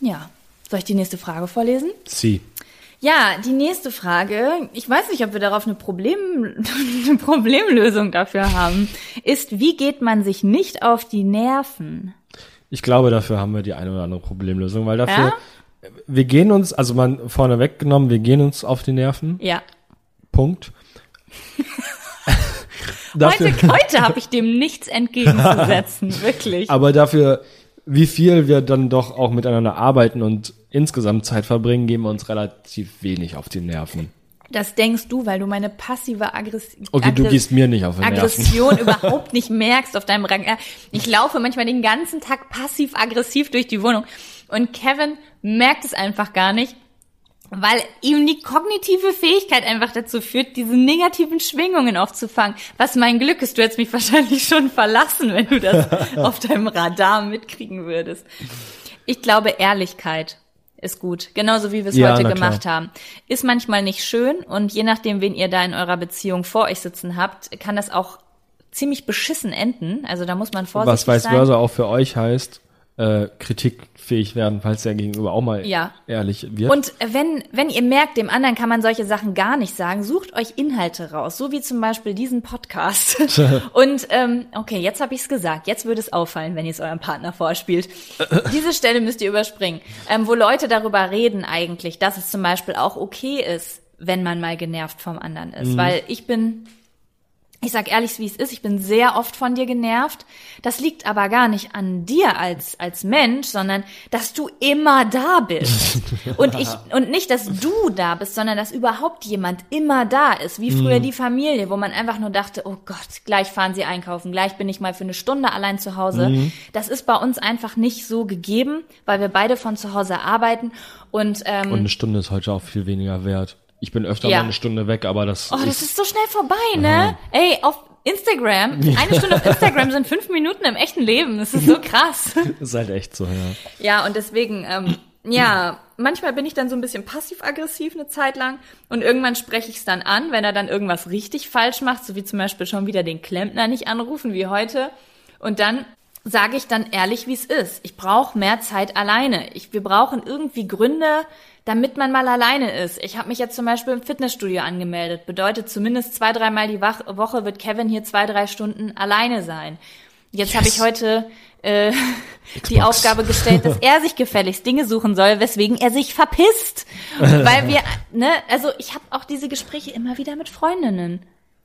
Speaker 2: Ja. Soll ich die nächste Frage vorlesen?
Speaker 3: Sie.
Speaker 2: Ja, die nächste Frage, ich weiß nicht, ob wir darauf eine, Problem, eine Problemlösung dafür haben, ist, wie geht man sich nicht auf die Nerven?
Speaker 3: Ich glaube, dafür haben wir die eine oder andere Problemlösung, weil dafür, ja? wir gehen uns, also man vorneweg genommen, wir gehen uns auf die Nerven.
Speaker 2: Ja.
Speaker 3: Punkt.
Speaker 2: heute heute habe ich dem nichts entgegenzusetzen, wirklich.
Speaker 3: Aber dafür wie viel wir dann doch auch miteinander arbeiten und insgesamt Zeit verbringen, gehen wir uns relativ wenig auf die Nerven.
Speaker 2: Das denkst du, weil du meine passive Aggression.
Speaker 3: Okay, du gehst mir nicht auf die
Speaker 2: Aggression überhaupt nicht merkst auf deinem Rang. Ich laufe manchmal den ganzen Tag passiv-aggressiv durch die Wohnung und Kevin merkt es einfach gar nicht weil ihm die kognitive Fähigkeit einfach dazu führt, diese negativen Schwingungen aufzufangen. Was mein Glück ist, du hättest mich wahrscheinlich schon verlassen, wenn du das auf deinem Radar mitkriegen würdest. Ich glaube, Ehrlichkeit ist gut. Genauso wie wir es ja, heute gemacht klar. haben. Ist manchmal nicht schön und je nachdem, wen ihr da in eurer Beziehung vor euch sitzen habt, kann das auch ziemlich beschissen enden. Also da muss man vorsichtig
Speaker 3: sein. Was vice versa auch für euch heißt, äh, kritikfähig werden, falls der Gegenüber auch mal ja. ehrlich wird.
Speaker 2: Und wenn, wenn ihr merkt, dem anderen kann man solche Sachen gar nicht sagen, sucht euch Inhalte raus, so wie zum Beispiel diesen Podcast. Und ähm, okay, jetzt habe ich es gesagt. Jetzt würde es auffallen, wenn ihr es eurem Partner vorspielt. Diese Stelle müsst ihr überspringen, ähm, wo Leute darüber reden eigentlich, dass es zum Beispiel auch okay ist, wenn man mal genervt vom anderen ist. Mhm. Weil ich bin ich sag ehrlich, wie es ist, ich bin sehr oft von dir genervt. Das liegt aber gar nicht an dir als, als Mensch, sondern dass du immer da bist. und ich, und nicht, dass du da bist, sondern dass überhaupt jemand immer da ist. Wie früher mhm. die Familie, wo man einfach nur dachte, oh Gott, gleich fahren sie einkaufen, gleich bin ich mal für eine Stunde allein zu Hause. Mhm. Das ist bei uns einfach nicht so gegeben, weil wir beide von zu Hause arbeiten und, ähm,
Speaker 3: Und eine Stunde ist heute auch viel weniger wert. Ich bin öfter ja. mal eine Stunde weg, aber das.
Speaker 2: Oh, ist das ist so schnell vorbei, ne? Ey, auf Instagram, eine Stunde auf Instagram sind fünf Minuten im echten Leben. Das ist so krass.
Speaker 3: ist halt echt so, ja.
Speaker 2: Ja, und deswegen, ähm, ja, manchmal bin ich dann so ein bisschen passiv-aggressiv eine Zeit lang und irgendwann spreche ich es dann an, wenn er dann irgendwas richtig falsch macht, so wie zum Beispiel schon wieder den Klempner nicht anrufen wie heute. Und dann sage ich dann ehrlich, wie es ist. Ich brauche mehr Zeit alleine. Ich, wir brauchen irgendwie Gründe, damit man mal alleine ist. Ich habe mich jetzt zum Beispiel im Fitnessstudio angemeldet. Bedeutet, zumindest zwei, dreimal die Woche wird Kevin hier zwei, drei Stunden alleine sein. Jetzt yes. habe ich heute äh, die Aufgabe gestellt, dass er sich gefälligst Dinge suchen soll, weswegen er sich verpisst. Weil wir, ne, also ich habe auch diese Gespräche immer wieder mit Freundinnen.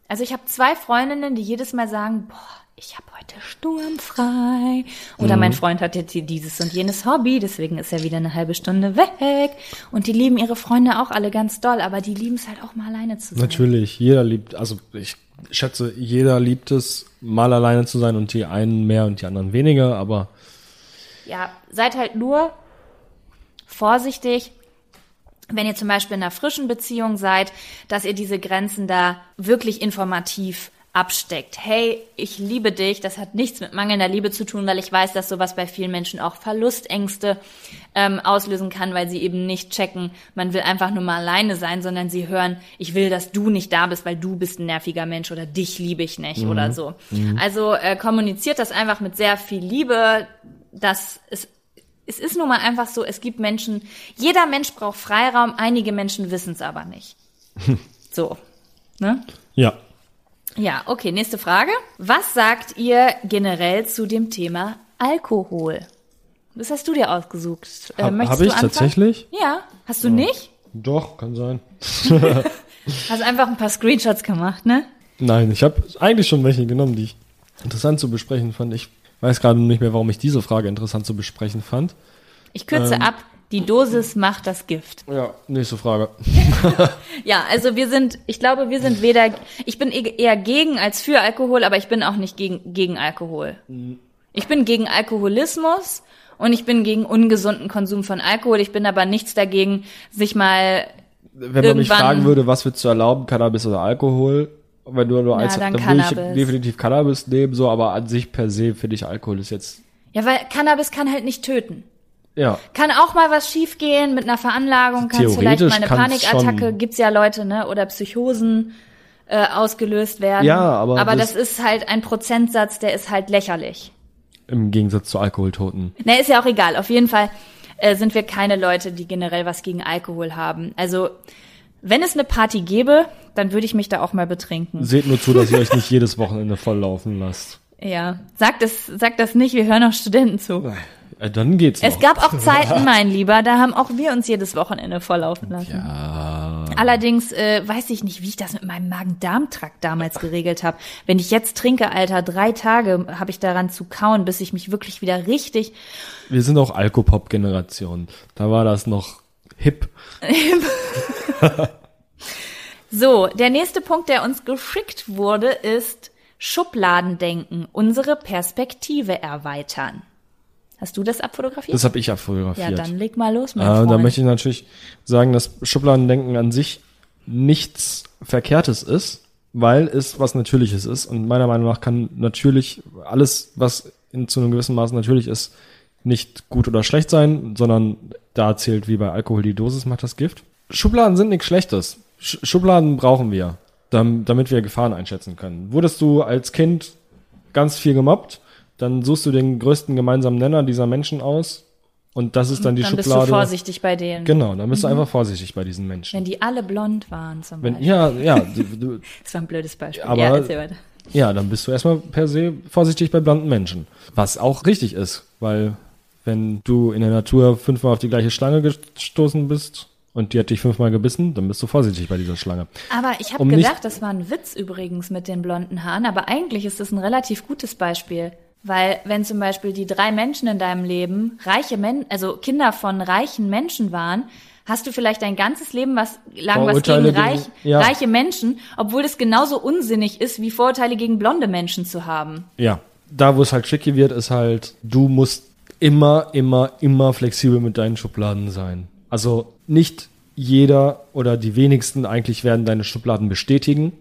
Speaker 2: Also ich habe zwei Freundinnen, die jedes Mal sagen, boah, ich habe heute sturmfrei. Oder mhm. mein Freund hat jetzt dieses und jenes Hobby, deswegen ist er wieder eine halbe Stunde weg. Und die lieben ihre Freunde auch alle ganz doll, aber die lieben es halt auch mal alleine zu sein.
Speaker 3: Natürlich, jeder liebt, also ich schätze, jeder liebt es, mal alleine zu sein und die einen mehr und die anderen weniger, aber
Speaker 2: ja, seid halt nur vorsichtig, wenn ihr zum Beispiel in einer frischen Beziehung seid, dass ihr diese Grenzen da wirklich informativ absteckt. Hey, ich liebe dich. Das hat nichts mit mangelnder Liebe zu tun, weil ich weiß, dass sowas bei vielen Menschen auch Verlustängste ähm, auslösen kann, weil sie eben nicht checken, man will einfach nur mal alleine sein, sondern sie hören, ich will, dass du nicht da bist, weil du bist ein nerviger Mensch oder dich liebe ich nicht mhm. oder so. Mhm. Also äh, kommuniziert das einfach mit sehr viel Liebe. dass es es ist nun mal einfach so, es gibt Menschen, jeder Mensch braucht Freiraum, einige Menschen wissen es aber nicht. so. Ne?
Speaker 3: Ja.
Speaker 2: Ja, okay, nächste Frage. Was sagt ihr generell zu dem Thema Alkohol? Das hast du dir ausgesucht.
Speaker 3: Äh, Habe ich anfangen? tatsächlich?
Speaker 2: Ja. Hast du ja. nicht?
Speaker 3: Doch, kann sein.
Speaker 2: hast einfach ein paar Screenshots gemacht, ne?
Speaker 3: Nein, ich habe eigentlich schon welche genommen, die ich interessant zu besprechen fand. Ich weiß gerade nicht mehr, warum ich diese Frage interessant zu besprechen fand.
Speaker 2: Ich kürze ähm, ab. Die Dosis macht das Gift.
Speaker 3: Ja, nächste Frage.
Speaker 2: ja, also wir sind, ich glaube, wir sind weder, ich bin e-, eher gegen als für Alkohol, aber ich bin auch nicht gegen, gegen Alkohol. Ich bin gegen Alkoholismus und ich bin gegen ungesunden Konsum von Alkohol. Ich bin aber nichts dagegen, sich mal
Speaker 3: wenn man mich fragen würde, was würdest du erlauben, Cannabis oder Alkohol, wenn du nur eins,
Speaker 2: dann,
Speaker 3: dann
Speaker 2: würde ich
Speaker 3: definitiv Cannabis nehmen, so, aber an sich per se finde ich Alkohol ist jetzt.
Speaker 2: Ja, weil Cannabis kann halt nicht töten.
Speaker 3: Ja.
Speaker 2: Kann auch mal was schiefgehen mit einer Veranlagung, kann vielleicht mal eine Panikattacke, gibt's ja Leute, ne, oder Psychosen äh, ausgelöst werden.
Speaker 3: Ja, aber.
Speaker 2: Aber das, das ist halt ein Prozentsatz, der ist halt lächerlich.
Speaker 3: Im Gegensatz zu Alkoholtoten.
Speaker 2: Ne, ist ja auch egal. Auf jeden Fall äh, sind wir keine Leute, die generell was gegen Alkohol haben. Also wenn es eine Party gäbe, dann würde ich mich da auch mal betrinken.
Speaker 3: Seht nur zu, dass ihr euch nicht jedes Wochenende volllaufen lasst.
Speaker 2: Ja, sagt das, sagt das nicht, wir hören auch Studenten zu.
Speaker 3: Äh, dann geht's
Speaker 2: noch. Es gab auch Zeiten, mein Lieber, da haben auch wir uns jedes Wochenende volllaufen lassen.
Speaker 3: Ja.
Speaker 2: Allerdings äh, weiß ich nicht, wie ich das mit meinem Magen-Darm-Trakt damals geregelt habe. Wenn ich jetzt trinke, Alter, drei Tage habe ich daran zu kauen, bis ich mich wirklich wieder richtig.
Speaker 3: Wir sind auch Alkopop-Generation. Da war das noch hip.
Speaker 2: so, der nächste Punkt, der uns geschickt wurde, ist Schubladendenken, unsere Perspektive erweitern. Hast du das abfotografiert?
Speaker 3: Das habe ich abfotografiert.
Speaker 2: Ja, dann leg mal los,
Speaker 3: mein äh, Freund. Da möchte ich natürlich sagen, dass Schubladendenken an sich nichts Verkehrtes ist, weil es was Natürliches ist. Und meiner Meinung nach kann natürlich alles, was in, zu einem gewissen Maß natürlich ist, nicht gut oder schlecht sein, sondern da zählt wie bei Alkohol die Dosis macht das Gift. Schubladen sind nichts Schlechtes. Sch Schubladen brauchen wir, damit wir Gefahren einschätzen können. Wurdest du als Kind ganz viel gemobbt, dann suchst du den größten gemeinsamen Nenner dieser Menschen aus und das ist dann die dann Schublade. Dann bist
Speaker 2: du vorsichtig bei denen.
Speaker 3: Genau, dann bist mhm. du einfach vorsichtig bei diesen Menschen.
Speaker 2: Wenn die alle blond waren zum
Speaker 3: Wenn, Beispiel. Ja, ja. Du, du,
Speaker 2: das war ein blödes Beispiel.
Speaker 3: Aber, ja, erzähl weiter. Ja, dann bist du erstmal per se vorsichtig bei blonden Menschen. Was auch richtig ist, weil wenn du in der Natur fünfmal auf die gleiche Schlange gestoßen bist und die hat dich fünfmal gebissen, dann bist du vorsichtig bei dieser Schlange.
Speaker 2: Aber ich habe um gedacht, das war ein Witz übrigens mit den blonden Haaren, aber eigentlich ist das ein relativ gutes Beispiel. Weil wenn zum Beispiel die drei Menschen in deinem Leben reiche Men also Kinder von reichen Menschen waren, hast du vielleicht dein ganzes Leben was lang was gegen, reich, ja. reiche Menschen, obwohl es genauso unsinnig ist, wie Vorurteile gegen blonde Menschen zu haben.
Speaker 3: Ja, da wo es halt tricky wird, ist halt, du musst immer, immer, immer flexibel mit deinen Schubladen sein. Also nicht jeder oder die wenigsten eigentlich werden deine Schubladen bestätigen.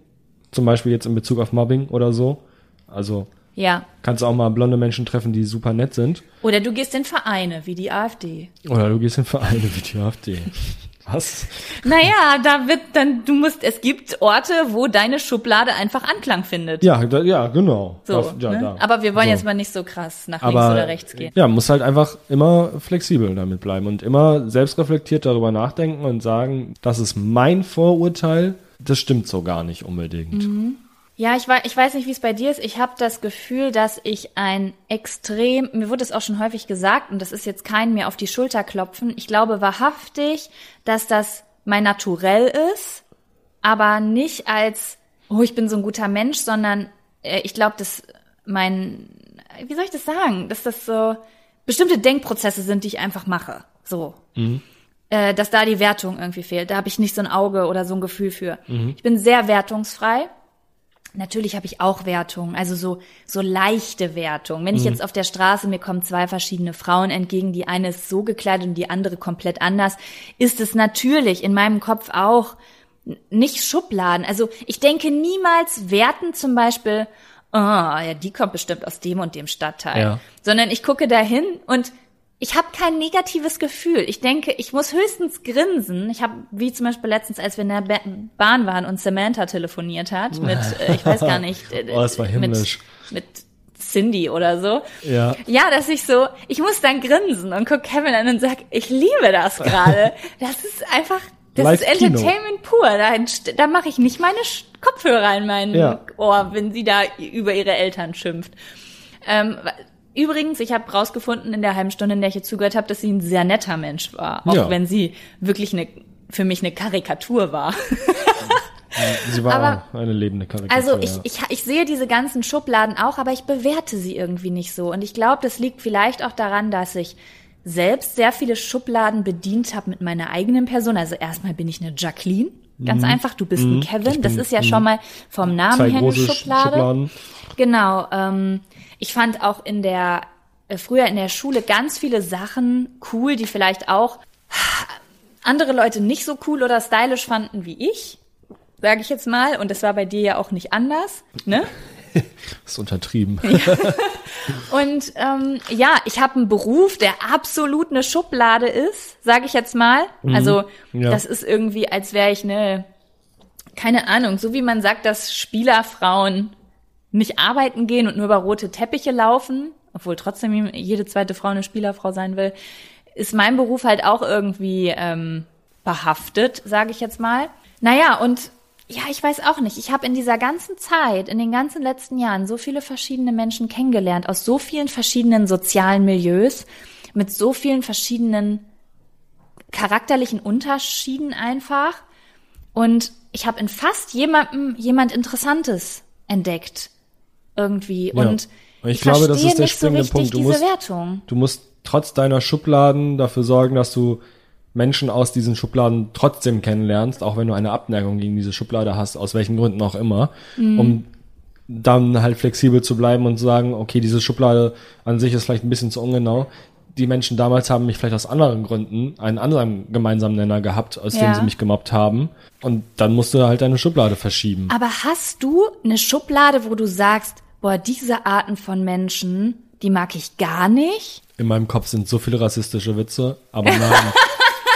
Speaker 3: Zum Beispiel jetzt in Bezug auf Mobbing oder so. Also
Speaker 2: ja.
Speaker 3: Kannst auch mal blonde Menschen treffen, die super nett sind.
Speaker 2: Oder du gehst in Vereine wie die AfD.
Speaker 3: Oder du gehst in Vereine wie die AfD. Was?
Speaker 2: Naja, da wird dann, du musst, es gibt Orte, wo deine Schublade einfach Anklang findet.
Speaker 3: Ja, da, ja, genau.
Speaker 2: So,
Speaker 3: da, ja,
Speaker 2: ne?
Speaker 3: da.
Speaker 2: Aber wir wollen so. jetzt mal nicht so krass nach links oder rechts gehen.
Speaker 3: Ja, muss halt einfach immer flexibel damit bleiben und immer selbstreflektiert darüber nachdenken und sagen, das ist mein Vorurteil, das stimmt so gar nicht unbedingt.
Speaker 2: Mhm. Ja, ich, weiß, ich weiß nicht, wie es bei dir ist. Ich habe das Gefühl, dass ich ein extrem, mir wurde es auch schon häufig gesagt, und das ist jetzt kein mir auf die Schulter klopfen, ich glaube wahrhaftig, dass das mein Naturell ist, aber nicht als, oh, ich bin so ein guter Mensch, sondern äh, ich glaube, dass mein, wie soll ich das sagen, dass das so bestimmte Denkprozesse sind, die ich einfach mache. So. Mhm. Äh, dass da die Wertung irgendwie fehlt. Da habe ich nicht so ein Auge oder so ein Gefühl für. Mhm. Ich bin sehr wertungsfrei Natürlich habe ich auch Wertungen, also so so leichte Wertungen. Wenn ich jetzt auf der Straße mir kommen zwei verschiedene Frauen entgegen, die eine ist so gekleidet und die andere komplett anders, ist es natürlich in meinem Kopf auch nicht Schubladen. Also ich denke niemals Werten zum Beispiel, oh, ja, die kommt bestimmt aus dem und dem Stadtteil,
Speaker 3: Ja.
Speaker 2: sondern ich gucke dahin und ich habe kein negatives Gefühl. Ich denke, ich muss höchstens grinsen. Ich habe, wie zum Beispiel letztens, als wir in der Ba- Bahn waren und Samantha telefoniert hat mit, äh, ich weiß gar nicht, äh,
Speaker 3: Oh, das war himmlisch.
Speaker 2: mit, mit Cindy oder so.
Speaker 3: Ja.
Speaker 2: Ja, dass ich so, ich muss dann grinsen und guck Kevin an und sag, ich liebe das gerade. Das ist einfach, das ist
Speaker 3: Live-Kino.
Speaker 2: Entertainment pur. Da, da mache ich nicht meine Kopfhörer in mein
Speaker 3: Ja.
Speaker 2: Ohr, wenn sie da über ihre Eltern schimpft. Ähm, übrigens, ich habe rausgefunden in der halben Stunde, in der ich ihr zugehört habe, dass sie ein sehr netter Mensch war. Auch
Speaker 3: Ja.
Speaker 2: wenn sie wirklich eine, für mich eine Karikatur war.
Speaker 3: Sie war
Speaker 2: Aber-
Speaker 3: eine lebende Karikatur.
Speaker 2: Also ich,
Speaker 3: ja.
Speaker 2: ich, ich sehe diese ganzen Schubladen auch, aber ich bewerte sie irgendwie nicht so. Und ich glaube, das liegt vielleicht auch daran, dass ich selbst sehr viele Schubladen bedient habe mit meiner eigenen Person. Also erstmal bin ich eine Jacqueline. Ganz einfach, du bist ein Kevin. Das ist ja schon mal vom Namen her eine Schublade.
Speaker 3: Schubladen.
Speaker 2: Genau. Ähm, ich fand auch in der äh, früher in der Schule ganz viele Sachen cool, die vielleicht auch andere Leute nicht so cool oder stylisch fanden wie ich, sage ich jetzt mal. Und das war bei dir ja auch nicht anders, ne?
Speaker 3: ist untertrieben.
Speaker 2: Und ähm, ja, ich habe einen Beruf, der absolut eine Schublade ist, sage ich jetzt mal. Also
Speaker 3: Ja.
Speaker 2: das ist irgendwie, als wäre ich eine, keine Ahnung, so wie man sagt, dass Spielerfrauen nicht arbeiten gehen und nur über rote Teppiche laufen, obwohl trotzdem jede zweite Frau eine Spielerfrau sein will, ist mein Beruf halt auch irgendwie ähm, behaftet, sage ich jetzt mal. Naja, und ja, ich weiß auch nicht. Ich habe in dieser ganzen Zeit, in den ganzen letzten Jahren, so viele verschiedene Menschen kennengelernt, aus so vielen verschiedenen sozialen Milieus, mit so vielen verschiedenen charakterlichen Unterschieden einfach. Und ich habe in fast jemandem jemand Interessantes entdeckt. Irgendwie.
Speaker 3: Ja.
Speaker 2: Und
Speaker 3: ich
Speaker 2: ich,
Speaker 3: glaube, das ist der
Speaker 2: nicht so
Speaker 3: springende
Speaker 2: richtig
Speaker 3: Punkt. Du
Speaker 2: diese
Speaker 3: musst-
Speaker 2: Wertung.
Speaker 3: Du musst trotz deiner Schubladen dafür sorgen, dass du Menschen aus diesen Schubladen trotzdem kennenlernst, auch wenn du eine Abneigung gegen diese Schublade hast, aus welchen Gründen auch immer,
Speaker 2: Mhm.
Speaker 3: um dann halt flexibel zu bleiben und zu sagen, okay, diese Schublade an sich ist vielleicht ein bisschen zu ungenau. Die Menschen damals haben mich vielleicht aus anderen Gründen einen anderen gemeinsamen Nenner gehabt, aus dem
Speaker 2: Ja.
Speaker 3: sie mich gemobbt haben. Und dann musst du halt deine Schublade verschieben.
Speaker 2: Aber hast du eine Schublade, wo du sagst, boah, diese Arten von Menschen, die mag ich gar nicht?
Speaker 3: In meinem Kopf sind so viele rassistische Witze, aber nein,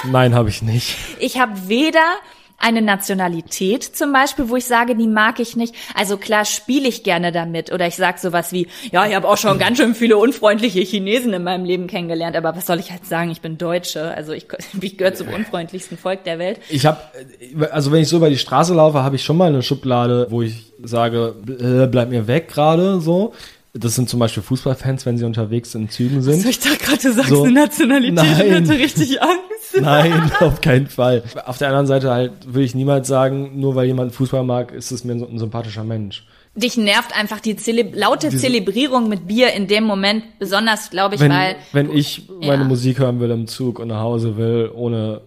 Speaker 3: nein, habe ich nicht.
Speaker 2: Ich habe weder eine Nationalität zum Beispiel, wo ich sage, die mag ich nicht. Also klar spiele ich gerne damit oder ich sag sowas wie, ja, ich habe auch schon ganz schön viele unfreundliche Chinesen in meinem Leben kennengelernt, aber was soll ich halt sagen, ich bin Deutsche, also ich, ich gehöre zum unfreundlichsten Volk der Welt.
Speaker 3: Ich habe, also wenn ich so über die Straße laufe, habe ich schon mal eine Schublade, wo ich sage, äh, bleib mir weg gerade so. Das sind zum Beispiel Fußballfans, wenn sie unterwegs in Zügen sind.
Speaker 2: ich dachte gerade, du sagst
Speaker 3: So.
Speaker 2: eine Nationalität
Speaker 3: Nein.
Speaker 2: und hatte richtig Angst.
Speaker 3: Nein, auf keinen Fall. Auf der anderen Seite halt würde ich niemals sagen, nur weil jemand Fußball mag, ist es mir ein, ein sympathischer Mensch.
Speaker 2: Dich nervt einfach die Zele laute Zelebrierung mit Bier in dem Moment, besonders, glaube ich,
Speaker 3: Wenn,
Speaker 2: weil
Speaker 3: wenn ich meine
Speaker 2: Ja.
Speaker 3: Musik hören will im Zug und nach Hause will, ohne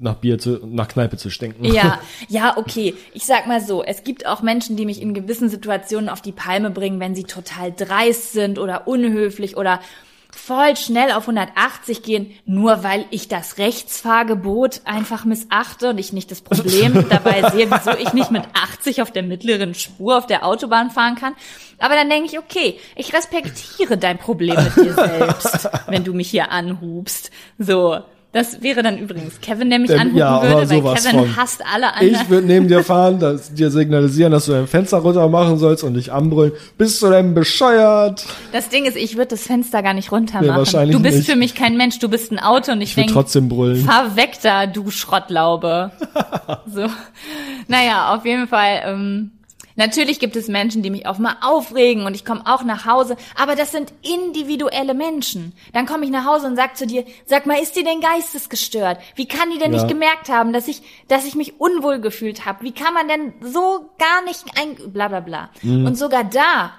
Speaker 3: nach Bier zu, nach Kneipe zu stinken.
Speaker 2: Ja, ja, okay. Ich sag mal so, es gibt auch Menschen, die mich in gewissen Situationen auf die Palme bringen, wenn sie total dreist sind oder unhöflich oder voll schnell auf 180 gehen, nur weil ich das Rechtsfahrgebot einfach missachte und ich nicht das Problem dabei sehe, wieso ich nicht mit 80 auf der mittleren Spur auf der Autobahn fahren kann. Aber dann denke ich, okay, ich respektiere dein Problem mit dir selbst, wenn du mich hier anhubst. So. Das wäre dann übrigens Kevin, der mich
Speaker 3: Ähm,
Speaker 2: anhuben
Speaker 3: ja,
Speaker 2: würde, weil Kevin
Speaker 3: von.
Speaker 2: hasst alle anderen.
Speaker 3: Ich würde neben dir fahren, das, dir signalisieren, dass du dein Fenster runter machen sollst und dich anbrüllen. Bist du denn bescheuert?
Speaker 2: Das Ding ist, ich würde das Fenster gar nicht runter
Speaker 3: Nee,
Speaker 2: machen.
Speaker 3: wahrscheinlich
Speaker 2: du bist
Speaker 3: nicht.
Speaker 2: für mich kein Mensch, du bist ein Auto und ich,
Speaker 3: Ich
Speaker 2: denke,
Speaker 3: trotzdem brüllen.
Speaker 2: fahr weg da, du Schrottlaube. so. Naja, auf jeden Fall, ähm, natürlich gibt es Menschen, die mich auch mal aufregen und ich komme auch nach Hause, aber das sind individuelle Menschen. Dann komme ich nach Hause und sag zu dir, sag mal, ist die denn geistesgestört? Wie kann die denn
Speaker 3: Ja.
Speaker 2: nicht gemerkt haben, dass ich, dass ich mich unwohl gefühlt habe? Wie kann man denn so gar nicht ein, bla bla bla.
Speaker 3: Mhm.
Speaker 2: Und sogar da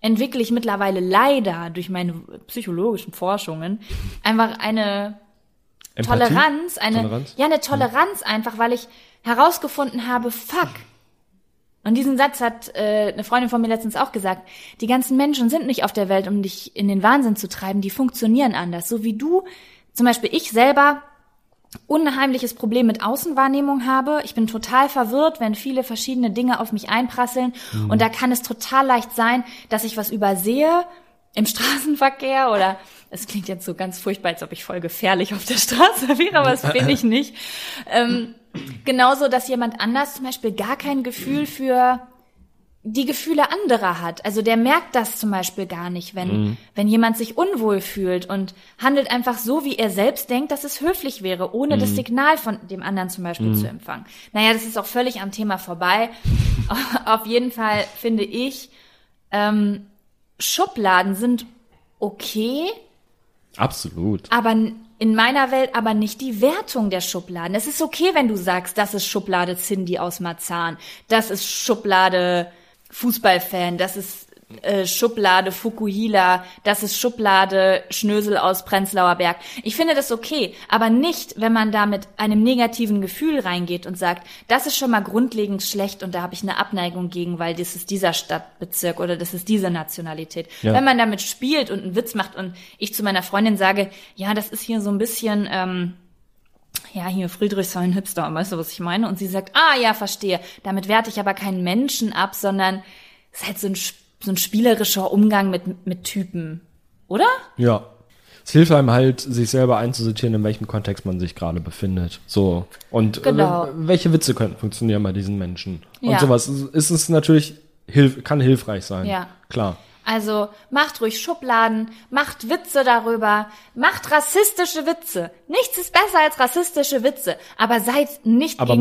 Speaker 2: entwickle ich mittlerweile leider durch meine psychologischen Forschungen einfach eine
Speaker 3: Empathie?
Speaker 2: Toleranz, eine,
Speaker 3: Toleranz?
Speaker 2: ja, eine Toleranz einfach, weil ich herausgefunden habe, fuck, Und diesen Satz hat äh, eine Freundin von mir letztens auch gesagt. Die ganzen Menschen sind nicht auf der Welt, um dich in den Wahnsinn zu treiben. Die funktionieren anders. So wie du, zum Beispiel ich selber, unheimliches Problem mit Außenwahrnehmung habe. Ich bin total verwirrt, wenn viele verschiedene Dinge auf mich einprasseln. Mhm. Und da kann es total leicht sein, dass ich was übersehe im Straßenverkehr oder es klingt jetzt so ganz furchtbar, als ob ich voll gefährlich auf der Straße wäre, aber das bin ich nicht. Ähm, genauso, dass jemand anders zum Beispiel gar kein Gefühl für die Gefühle anderer hat. Also der merkt das zum Beispiel gar nicht, wenn, mhm. wenn jemand sich unwohl fühlt und handelt einfach so, wie er selbst denkt, dass es höflich wäre, ohne mhm. das Signal von dem anderen zum Beispiel mhm. zu empfangen. Naja, das ist auch völlig am Thema vorbei. Auf jeden Fall finde ich, ähm, Schubladen sind okay.
Speaker 3: Absolut.
Speaker 2: Aber in meiner Welt aber nicht die Wertung der Schubladen. Es ist okay, wenn du sagst, das ist Schublade Cindy aus Marzahn, das ist Schublade Fußballfan, das ist äh, Schublade Fukuhila, das ist Schublade Schnösel aus Prenzlauer Berg. Ich finde das okay, aber nicht, wenn man da mit einem negativen Gefühl reingeht und sagt, das ist schon mal grundlegend schlecht und da habe ich eine Abneigung gegen, weil das ist dieser Stadtbezirk oder das ist diese Nationalität. Ja. Wenn man damit spielt und einen Witz macht und ich zu meiner Freundin sage, ja, das ist hier so ein bisschen ähm, ja, hier Friedrichshain Hipster, weißt du, was ich meine? Und sie sagt, ah ja, verstehe. Damit werte ich aber keinen Menschen ab, sondern es ist halt so ein, so ein spielerischer Umgang mit, mit Typen, oder?
Speaker 3: Ja. Es hilft einem halt, sich selber einzusortieren, in welchem Kontext man sich gerade befindet. So. Und äh, genau. welche Witze könnten funktionieren bei diesen Menschen. Und ja. sowas ist es natürlich, hilf, kann hilfreich sein. Ja. Klar.
Speaker 2: Also macht ruhig Schubladen, macht Witze darüber, macht rassistische Witze. Nichts ist besser als rassistische Witze, aber seid nicht
Speaker 3: aber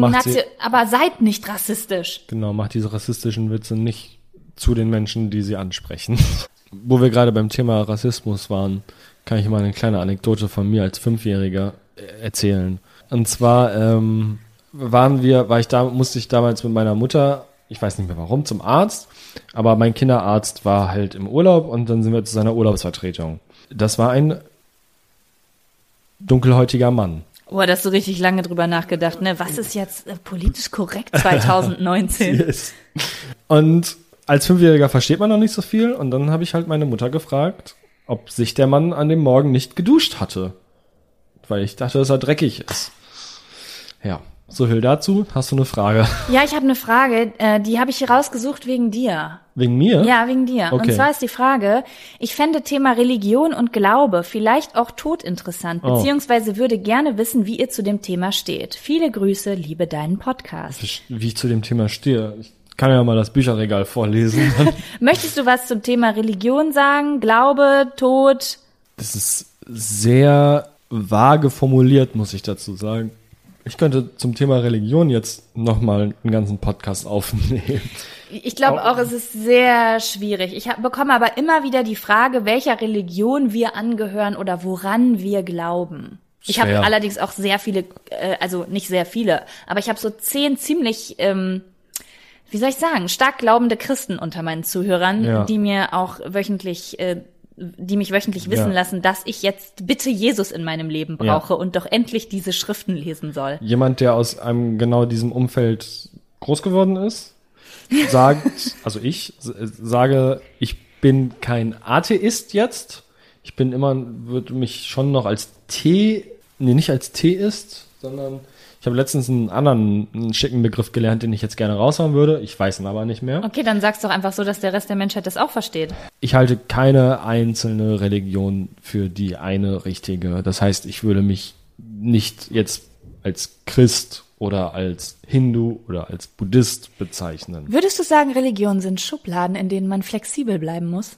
Speaker 2: aber seid nicht rassistisch.
Speaker 3: Genau, macht diese rassistischen Witze nicht zu den Menschen, die sie ansprechen. Wo wir gerade beim Thema Rassismus waren, kann ich mal eine kleine Anekdote von mir als Fünfjähriger äh, erzählen. Und zwar ähm, waren wir, war ich da, musste ich damals mit meiner Mutter ich weiß nicht mehr warum, zum Arzt. Aber mein Kinderarzt war halt im Urlaub und dann sind wir zu seiner Urlaubsvertretung. Das war ein dunkelhäutiger Mann.
Speaker 2: Boah, da hast du richtig lange drüber nachgedacht, ne? Was ist jetzt äh, politisch korrekt 2019? yes.
Speaker 3: Und als Fünfjähriger versteht man noch nicht so viel und dann habe ich halt meine Mutter gefragt, ob sich der Mann an dem Morgen nicht geduscht hatte. Weil ich dachte, dass er dreckig ist. Ja. So viel dazu. Hast du eine Frage?
Speaker 2: Ja, ich habe eine Frage. Äh, die habe ich hier rausgesucht wegen dir.
Speaker 3: Wegen mir?
Speaker 2: Ja, wegen dir. Okay. Und zwar ist die Frage, ich fände Thema Religion und Glaube vielleicht auch Tod interessant, oh. beziehungsweise würde gerne wissen, wie ihr zu dem Thema steht. Viele Grüße, liebe deinen Podcast.
Speaker 3: Wie ich zu dem Thema stehe? Ich kann ja mal das Bücherregal vorlesen.
Speaker 2: Möchtest du was zum Thema Religion sagen? Glaube, Tod?
Speaker 3: Das ist sehr vage formuliert, muss ich dazu sagen. Ich könnte zum Thema Religion jetzt nochmal einen ganzen Podcast aufnehmen.
Speaker 2: Ich glaube auch, es ist sehr schwierig. Ich hab, bekomme aber immer wieder die Frage, welcher Religion wir angehören oder woran wir glauben. Ich habe allerdings auch sehr viele, äh, also nicht sehr viele, aber ich habe so zehn ziemlich, ähm, wie soll ich sagen, stark glaubende Christen unter meinen Zuhörern, ja. die mir auch wöchentlich äh, die mich wöchentlich wissen ja. lassen, dass ich jetzt bitte Jesus in meinem Leben brauche ja. und doch endlich diese Schriften lesen soll.
Speaker 3: Jemand, der aus einem genau diesem Umfeld groß geworden ist, sagt, also ich sage, ich bin kein Atheist jetzt. Ich bin immer, würde mich schon noch als T, nee, nicht als Theist, sondern ich habe letztens einen anderen einen schicken Begriff gelernt, den ich jetzt gerne raushauen würde. Ich weiß ihn aber nicht mehr.
Speaker 2: Okay, dann sag's doch einfach so, dass der Rest der Menschheit das auch versteht.
Speaker 3: Ich halte keine einzelne Religion für die eine richtige. Das heißt, ich würde mich nicht jetzt als Christ oder als Hindu oder als Buddhist bezeichnen.
Speaker 2: Würdest du sagen, Religionen sind Schubladen, in denen man flexibel bleiben muss?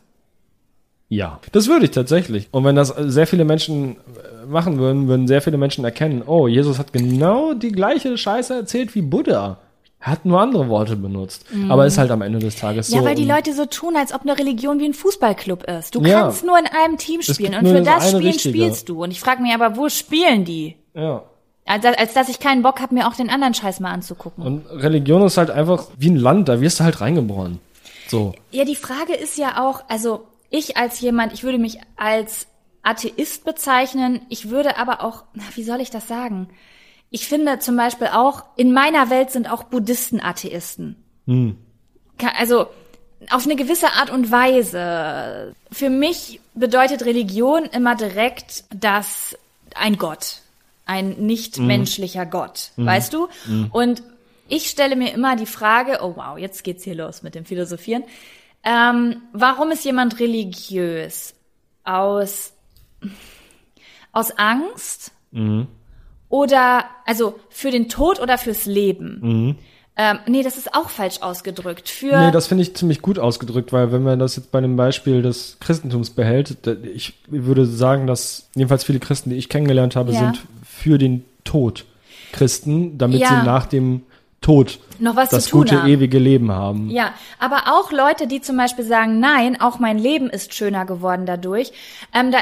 Speaker 3: Ja, das würde ich tatsächlich. Und wenn das sehr viele Menschen machen würden, würden sehr viele Menschen erkennen, oh, Jesus hat genau die gleiche Scheiße erzählt wie Buddha. Er hat nur andere Worte benutzt. Mhm. Aber ist halt am Ende des Tages
Speaker 2: ja, so. Ja, weil die Leute so tun, als ob eine Religion wie ein Fußballclub ist. Du ja. kannst nur in einem Team spielen und für das Spielen richtige. spielst du. Und ich frage mich aber, wo spielen die?
Speaker 3: Ja.
Speaker 2: Als, als dass ich keinen Bock habe, mir auch den anderen Scheiß mal anzugucken.
Speaker 3: Und Religion ist halt einfach wie ein Land, da wirst du halt reingeboren. So.
Speaker 2: Ja, die Frage ist ja auch, also ich als jemand, ich würde mich als Atheist bezeichnen. Ich würde aber auch, na, wie soll ich das sagen? Ich finde zum Beispiel auch, in meiner Welt sind auch Buddhisten Atheisten. Hm. also auf eine gewisse Art und Weise. Für mich bedeutet Religion immer direkt, dass ein Gott, ein nicht menschlicher Gott, weißt du? Und ich stelle mir immer die Frage, oh wow, jetzt geht's hier los mit dem Philosophieren. Ähm, warum ist jemand religiös? Aus, aus Angst? Oder, also für den Tod oder fürs Leben? Ähm, nee, das ist auch falsch ausgedrückt. Für,
Speaker 3: Nee, das finde ich ziemlich gut ausgedrückt, weil wenn man das jetzt bei dem Beispiel des Christentums behält, ich würde sagen, dass jedenfalls viele Christen, die ich kennengelernt habe,
Speaker 2: Ja.
Speaker 3: sind für den Tod Christen, damit
Speaker 2: Ja.
Speaker 3: sie nach dem Tod
Speaker 2: Noch was
Speaker 3: das
Speaker 2: zu tun
Speaker 3: gute
Speaker 2: haben.
Speaker 3: ewige Leben haben.
Speaker 2: Ja, aber auch Leute, die zum Beispiel sagen, nein, auch mein Leben ist schöner geworden dadurch. Ähm, da,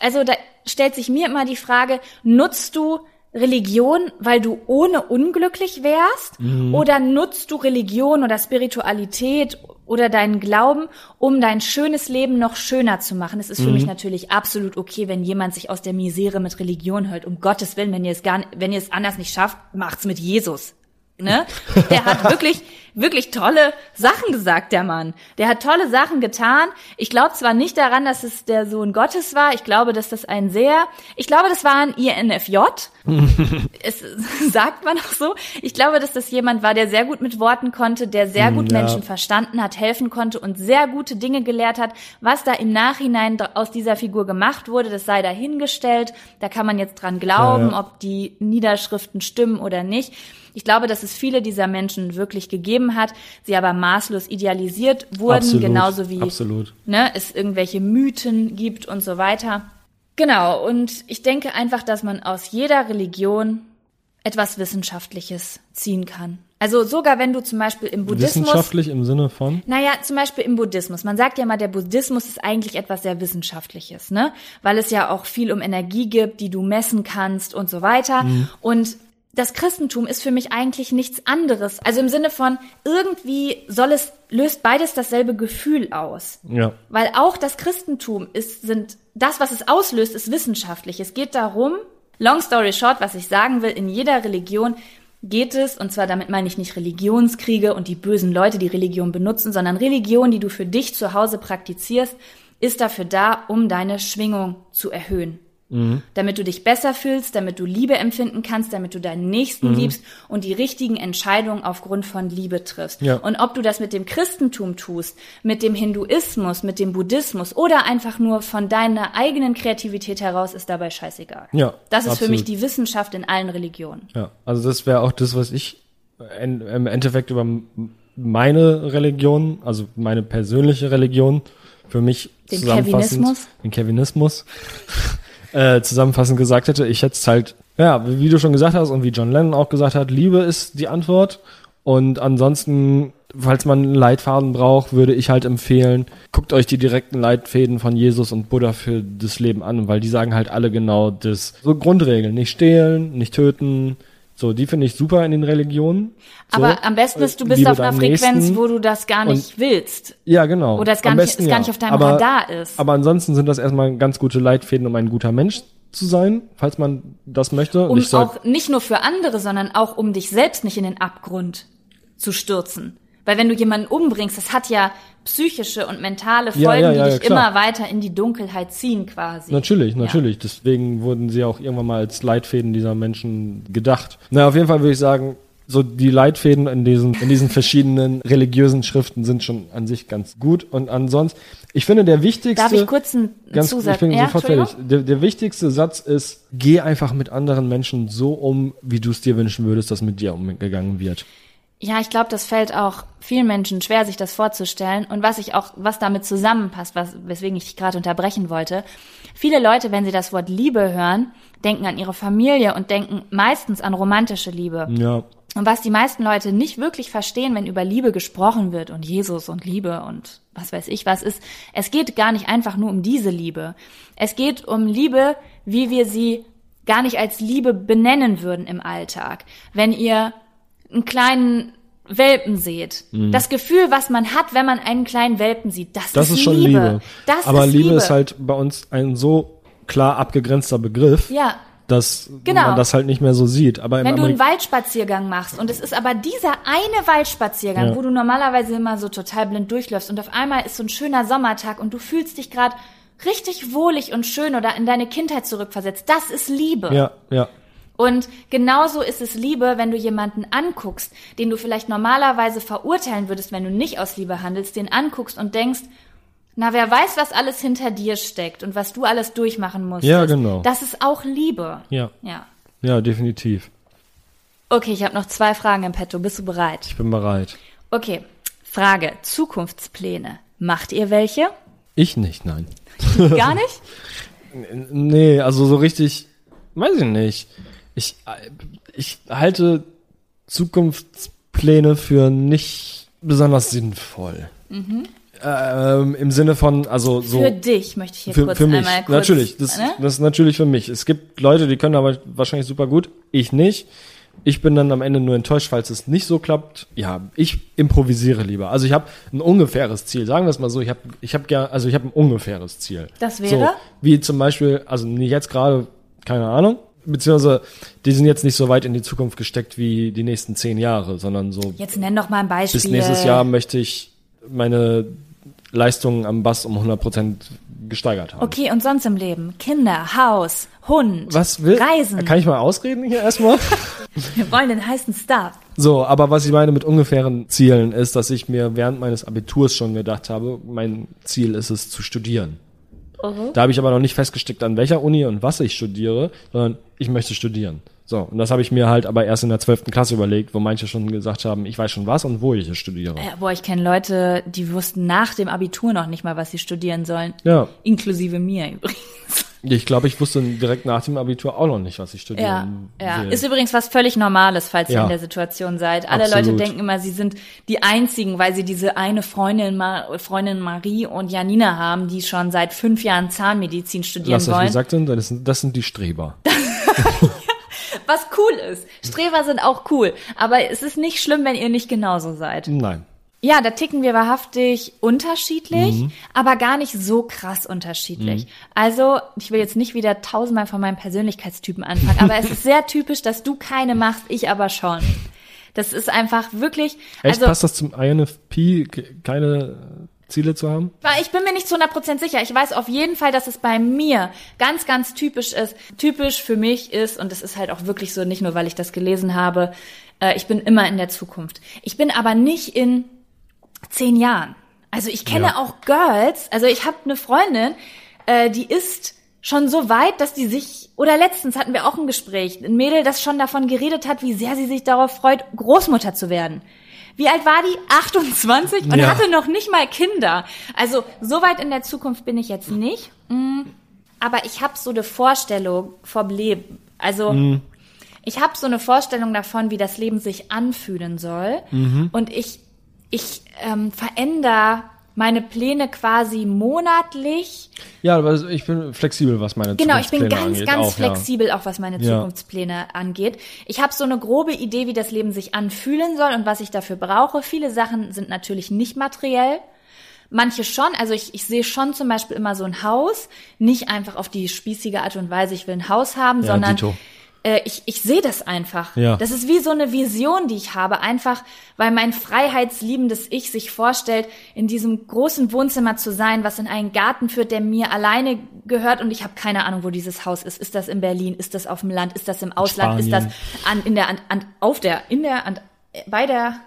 Speaker 2: also da stellt sich mir immer die Frage, nutzt du Religion, weil du ohne unglücklich wärst? Oder nutzt du Religion oder Spiritualität oder deinen Glauben, um dein schönes Leben noch schöner zu machen? Es ist für mich natürlich absolut okay, wenn jemand sich aus der Misere mit Religion hält. Um Gottes Willen, wenn ihr es gar, wenn ihr es anders nicht schafft, macht's mit Jesus. Ne? Der hat wirklich, wirklich tolle Sachen gesagt, der Mann. Der hat tolle Sachen getan. Ich glaube zwar nicht daran, dass es der Sohn Gottes war. Ich glaube, dass das ein sehr, ich glaube, das war ein INFJ. es sagt man auch so. Ich glaube, dass das jemand war, der sehr gut mit Worten konnte, der sehr gut
Speaker 3: ja.
Speaker 2: Menschen verstanden hat, helfen konnte und sehr gute Dinge gelehrt hat. Was da im Nachhinein aus dieser Figur gemacht wurde, das sei dahingestellt. Da kann man jetzt dran glauben,
Speaker 3: Ja, ja.
Speaker 2: ob die Niederschriften stimmen oder nicht. Ich glaube, dass es viele dieser Menschen wirklich gegeben hat, sie aber maßlos idealisiert wurden,
Speaker 3: Absolut,
Speaker 2: genauso wie
Speaker 3: absolut.
Speaker 2: ne, es irgendwelche Mythen gibt und so weiter. Genau, und ich denke einfach, dass man aus jeder Religion etwas Wissenschaftliches ziehen kann. Also sogar wenn du zum Beispiel im Buddhismus
Speaker 3: Wissenschaftlich im Sinne von?
Speaker 2: naja, zum Beispiel im Buddhismus. Man sagt ja mal, der Buddhismus ist eigentlich etwas sehr Wissenschaftliches, ne? Weil es ja auch viel um Energie gibt, die du messen kannst und so weiter. Und das Christentum ist für mich eigentlich nichts anderes. Also im Sinne von, irgendwie soll es, löst beides dasselbe Gefühl aus.
Speaker 3: Ja.
Speaker 2: Weil auch das Christentum ist, sind, das, was es auslöst, ist wissenschaftlich. Es geht darum, long story short, was ich sagen will, in jeder Religion geht es, und zwar damit meine ich nicht Religionskriege und die bösen Leute, die Religion benutzen, sondern Religion, die du für dich zu Hause praktizierst, ist dafür da, um deine Schwingung zu erhöhen. Damit du dich besser fühlst, damit du Liebe empfinden kannst, damit du deinen Nächsten liebst und die richtigen Entscheidungen aufgrund von Liebe triffst.
Speaker 3: Ja.
Speaker 2: Und ob du das mit dem Christentum tust, mit dem Hinduismus, mit dem Buddhismus oder einfach nur von deiner eigenen Kreativität heraus, ist dabei scheißegal.
Speaker 3: Ja,
Speaker 2: Das ist für
Speaker 3: absolut.
Speaker 2: mich die Wissenschaft in allen Religionen.
Speaker 3: Ja, also das wäre auch das, was ich en- im Endeffekt über meine Religion, also meine persönliche Religion, für mich
Speaker 2: Den
Speaker 3: zusammenfassend,
Speaker 2: Kevinismus?
Speaker 3: den Kevinismus, äh, zusammenfassend gesagt hätte, ich hätte es halt, ja, wie du schon gesagt hast und wie John Lennon auch gesagt hat, Liebe ist die Antwort und ansonsten, falls man einen Leitfaden braucht, würde ich halt empfehlen, guckt euch die direkten Leitfäden von Jesus und Buddha für das Leben an, weil die sagen halt alle genau das. So Grundregeln, nicht stehlen, nicht töten, so, die finde ich super in den Religionen. So,
Speaker 2: Aber am besten ist, du bist auf einer Frequenz,
Speaker 3: Nächsten.
Speaker 2: wo du das gar nicht willst.
Speaker 3: Ja, genau.
Speaker 2: Oder es gar
Speaker 3: Am
Speaker 2: nicht-
Speaker 3: besten,
Speaker 2: es gar
Speaker 3: ja.
Speaker 2: nicht auf deinem
Speaker 3: aber,
Speaker 2: Radar ist.
Speaker 3: Aber ansonsten sind das erstmal ganz gute Leitfäden, um ein guter Mensch zu sein, falls man das möchte. Und
Speaker 2: Um auch nicht nur für andere, sondern auch um dich selbst nicht in den Abgrund zu stürzen. Weil wenn du jemanden umbringst, das hat ja psychische und mentale Folgen,
Speaker 3: Ja, ja, ja,
Speaker 2: die dich immer weiter in die Dunkelheit ziehen quasi.
Speaker 3: Natürlich, natürlich. Deswegen wurden sie auch irgendwann mal als Leitfäden dieser Menschen gedacht. Na, auf jeden Fall würde ich sagen, so die Leitfäden in diesen, in diesen verschiedenen religiösen Schriften sind schon an sich ganz gut. Und ansonsten, ich finde, der wichtigste.
Speaker 2: Darf ich kurz einen
Speaker 3: Ganz,
Speaker 2: Zusatz?
Speaker 3: ich bin
Speaker 2: Ja,
Speaker 3: sofort fertig. Der, der wichtigste Satz ist, geh einfach mit anderen Menschen so um, wie du es dir wünschen würdest, dass mit dir umgegangen wird.
Speaker 2: Ja, ich glaube, das fällt auch vielen Menschen schwer, sich das vorzustellen. Und was ich auch, was damit zusammenpasst, was, weswegen ich dich gerade unterbrechen wollte. Viele Leute, wenn sie das Wort Liebe hören, denken an ihre Familie und denken meistens an romantische Liebe.
Speaker 3: Ja.
Speaker 2: Und was die meisten Leute nicht wirklich verstehen, wenn über Liebe gesprochen wird und Jesus und Liebe und was weiß ich was ist, es geht gar nicht einfach nur um diese Liebe. Es geht um Liebe, wie wir sie gar nicht als Liebe benennen würden im Alltag. Wenn ihr einen kleinen Welpen seht, das Gefühl, was man hat, wenn man einen kleinen Welpen sieht, das,
Speaker 3: Mhm. Das ist schon Liebe.
Speaker 2: Das
Speaker 3: Aber
Speaker 2: ist
Speaker 3: Liebe
Speaker 2: Liebe
Speaker 3: ist halt bei uns ein so klar abgegrenzter Begriff.
Speaker 2: ja,
Speaker 3: dass
Speaker 2: Genau.
Speaker 3: man das halt nicht mehr so sieht. Aber
Speaker 2: Wenn du einen Waldspaziergang machst und es ist aber dieser eine Waldspaziergang,
Speaker 3: Ja.
Speaker 2: wo du normalerweise immer so total blind durchläufst und auf einmal ist so ein schöner Sommertag und du fühlst dich gerade richtig wohlig und schön oder in deine Kindheit zurückversetzt, das ist Liebe.
Speaker 3: ja, ja,
Speaker 2: Und genauso ist es Liebe, wenn du jemanden anguckst, den du vielleicht normalerweise verurteilen würdest, wenn du nicht aus Liebe handelst, den anguckst und denkst, na, wer weiß, was alles hinter dir steckt und was du alles durchmachen musst.
Speaker 3: Ja, genau.
Speaker 2: Das ist auch Liebe.
Speaker 3: ja,
Speaker 2: Ja.
Speaker 3: ja, definitiv.
Speaker 2: Okay, ich habe noch zwei Fragen im Petto. Bist du bereit?
Speaker 3: Ich bin bereit.
Speaker 2: Okay. Frage. Zukunftspläne. Macht ihr welche?
Speaker 3: Ich nicht, nein.
Speaker 2: Gar nicht?
Speaker 3: Nee, also so richtig, weiß ich nicht. Ich, ich halte Zukunftspläne für nicht besonders sinnvoll. Ähm, Im Sinne von, also so.
Speaker 2: Mhm. Für dich möchte ich hier
Speaker 3: für,
Speaker 2: kurz
Speaker 3: für mich,
Speaker 2: einmal kurz.
Speaker 3: natürlich. Das,
Speaker 2: ne?
Speaker 3: das ist natürlich für mich. Es gibt Leute, die können aber wahrscheinlich super gut. Ich nicht. Ich bin dann am Ende nur enttäuscht, falls es nicht so klappt. Ja, ich improvisiere lieber. Also ich habe ein ungefähres Ziel. Sagen wir es mal so. Ich habe, ich habe also ich habe ein ungefähres Ziel.
Speaker 2: Das
Speaker 3: So,
Speaker 2: wäre?
Speaker 3: wie zum Beispiel, also nicht jetzt gerade, keine Ahnung. Beziehungsweise, die sind jetzt nicht so weit in die Zukunft gesteckt wie die nächsten zehn Jahre, sondern so
Speaker 2: Jetzt nenn doch mal ein Beispiel.
Speaker 3: bis nächstes Jahr möchte ich meine Leistungen am Bass um 100% gesteigert haben.
Speaker 2: Okay, und sonst im Leben? Kinder, Haus, Hund,
Speaker 3: Was will?
Speaker 2: Reisen.
Speaker 3: Kann ich mal ausreden hier erstmal?
Speaker 2: Wir wollen den heißen Stuff.
Speaker 3: so, aber was ich meine mit ungefähren Zielen ist, dass ich mir während meines Abiturs schon gedacht habe, mein Ziel ist es zu studieren. Da habe ich aber noch nicht festgesteckt, an welcher Uni und was ich studiere, sondern ich möchte studieren. So, und das habe ich mir halt aber erst in der 12. Klasse überlegt, wo manche schon gesagt haben, ich weiß schon was und wo ich es studiere.
Speaker 2: Ja, boah, ich kenne Leute, die wussten nach dem Abitur noch nicht mal, was sie studieren sollen.
Speaker 3: Ja,
Speaker 2: Inklusive mir übrigens.
Speaker 3: Ich glaube, ich wusste direkt nach dem Abitur auch noch nicht, was ich
Speaker 2: Ja,
Speaker 3: studieren
Speaker 2: ja.
Speaker 3: will.
Speaker 2: Ist übrigens was völlig Normales, falls ihr
Speaker 3: Ja.
Speaker 2: in der Situation seid. Alle
Speaker 3: Absolut.
Speaker 2: Leute denken immer, sie sind die einzigen, weil sie diese eine Freundin, Ma Freundin Marie und Janina haben, die schon seit fünf Jahren Zahnmedizin studieren
Speaker 3: Lass
Speaker 2: wollen.
Speaker 3: gesagt sind, das sind, das sind die Streber.
Speaker 2: Was cool ist. Streber sind auch cool. Aber es ist nicht schlimm, wenn ihr nicht genauso seid.
Speaker 3: Nein.
Speaker 2: Ja, da ticken wir wahrhaftig unterschiedlich,
Speaker 3: Mhm.
Speaker 2: aber gar nicht so krass unterschiedlich. Also, ich will jetzt nicht wieder tausendmal von meinem Persönlichkeitstypen anfangen, aber es ist sehr typisch, dass du keine machst, ich aber schon. Das ist einfach wirklich,
Speaker 3: Echt,
Speaker 2: also,
Speaker 3: passt das zum INFP, ke- keine Ziele zu haben?
Speaker 2: ich bin mir nicht zu 100% sicher. Ich weiß auf jeden Fall, dass es bei mir ganz, ganz typisch ist. Typisch für mich ist, und das ist halt auch wirklich so, nicht nur, weil ich das gelesen habe, äh, ich bin immer in der Zukunft. Ich bin aber nicht in zehn Jahren. Also ich kenne
Speaker 3: Ja.
Speaker 2: auch Girls, also ich habe eine Freundin, äh, die ist schon so weit, dass die sich, oder letztens hatten wir auch ein Gespräch, ein Mädel, das schon davon geredet hat, wie sehr sie sich darauf freut, Großmutter zu werden. Wie alt war die? 28 und
Speaker 3: Ja.
Speaker 2: hatte noch nicht mal Kinder. Also so weit in der Zukunft bin ich jetzt nicht. Mm, Aber ich habe so eine Vorstellung vom Leben. Also ich habe so eine Vorstellung davon, wie das Leben sich anfühlen soll. Und ich, ich ähm, verändere meine Pläne quasi monatlich.
Speaker 3: Ja, aber ich bin flexibel, was meine
Speaker 2: Genau, ich bin
Speaker 3: Zukunftspläne
Speaker 2: ganz,
Speaker 3: angeht,
Speaker 2: ganz
Speaker 3: auch, ja.
Speaker 2: flexibel, auch was meine
Speaker 3: Ja.
Speaker 2: Zukunftspläne angeht. Ich habe so eine grobe Idee, wie das Leben sich anfühlen soll und was ich dafür brauche. Viele Sachen sind natürlich nicht materiell. Manche schon, also ich, ich sehe schon zum Beispiel immer so ein Haus, nicht einfach auf die spießige Art und Weise, ich will ein Haus haben,
Speaker 3: Ja,
Speaker 2: sondern
Speaker 3: Dito.
Speaker 2: Äh, ich, ich sehe das einfach.
Speaker 3: Ja.
Speaker 2: Das ist wie so eine Vision, die ich habe, einfach weil mein freiheitsliebendes Ich sich vorstellt, in diesem großen Wohnzimmer zu sein, was in einen Garten führt, der mir alleine gehört und ich habe keine Ahnung, wo dieses Haus ist. Ist das in Berlin? Ist das auf dem Land? Ist das im Ausland? Ist das
Speaker 3: Spanien.
Speaker 2: an, in der, an, an, auf der, in der, an, bei der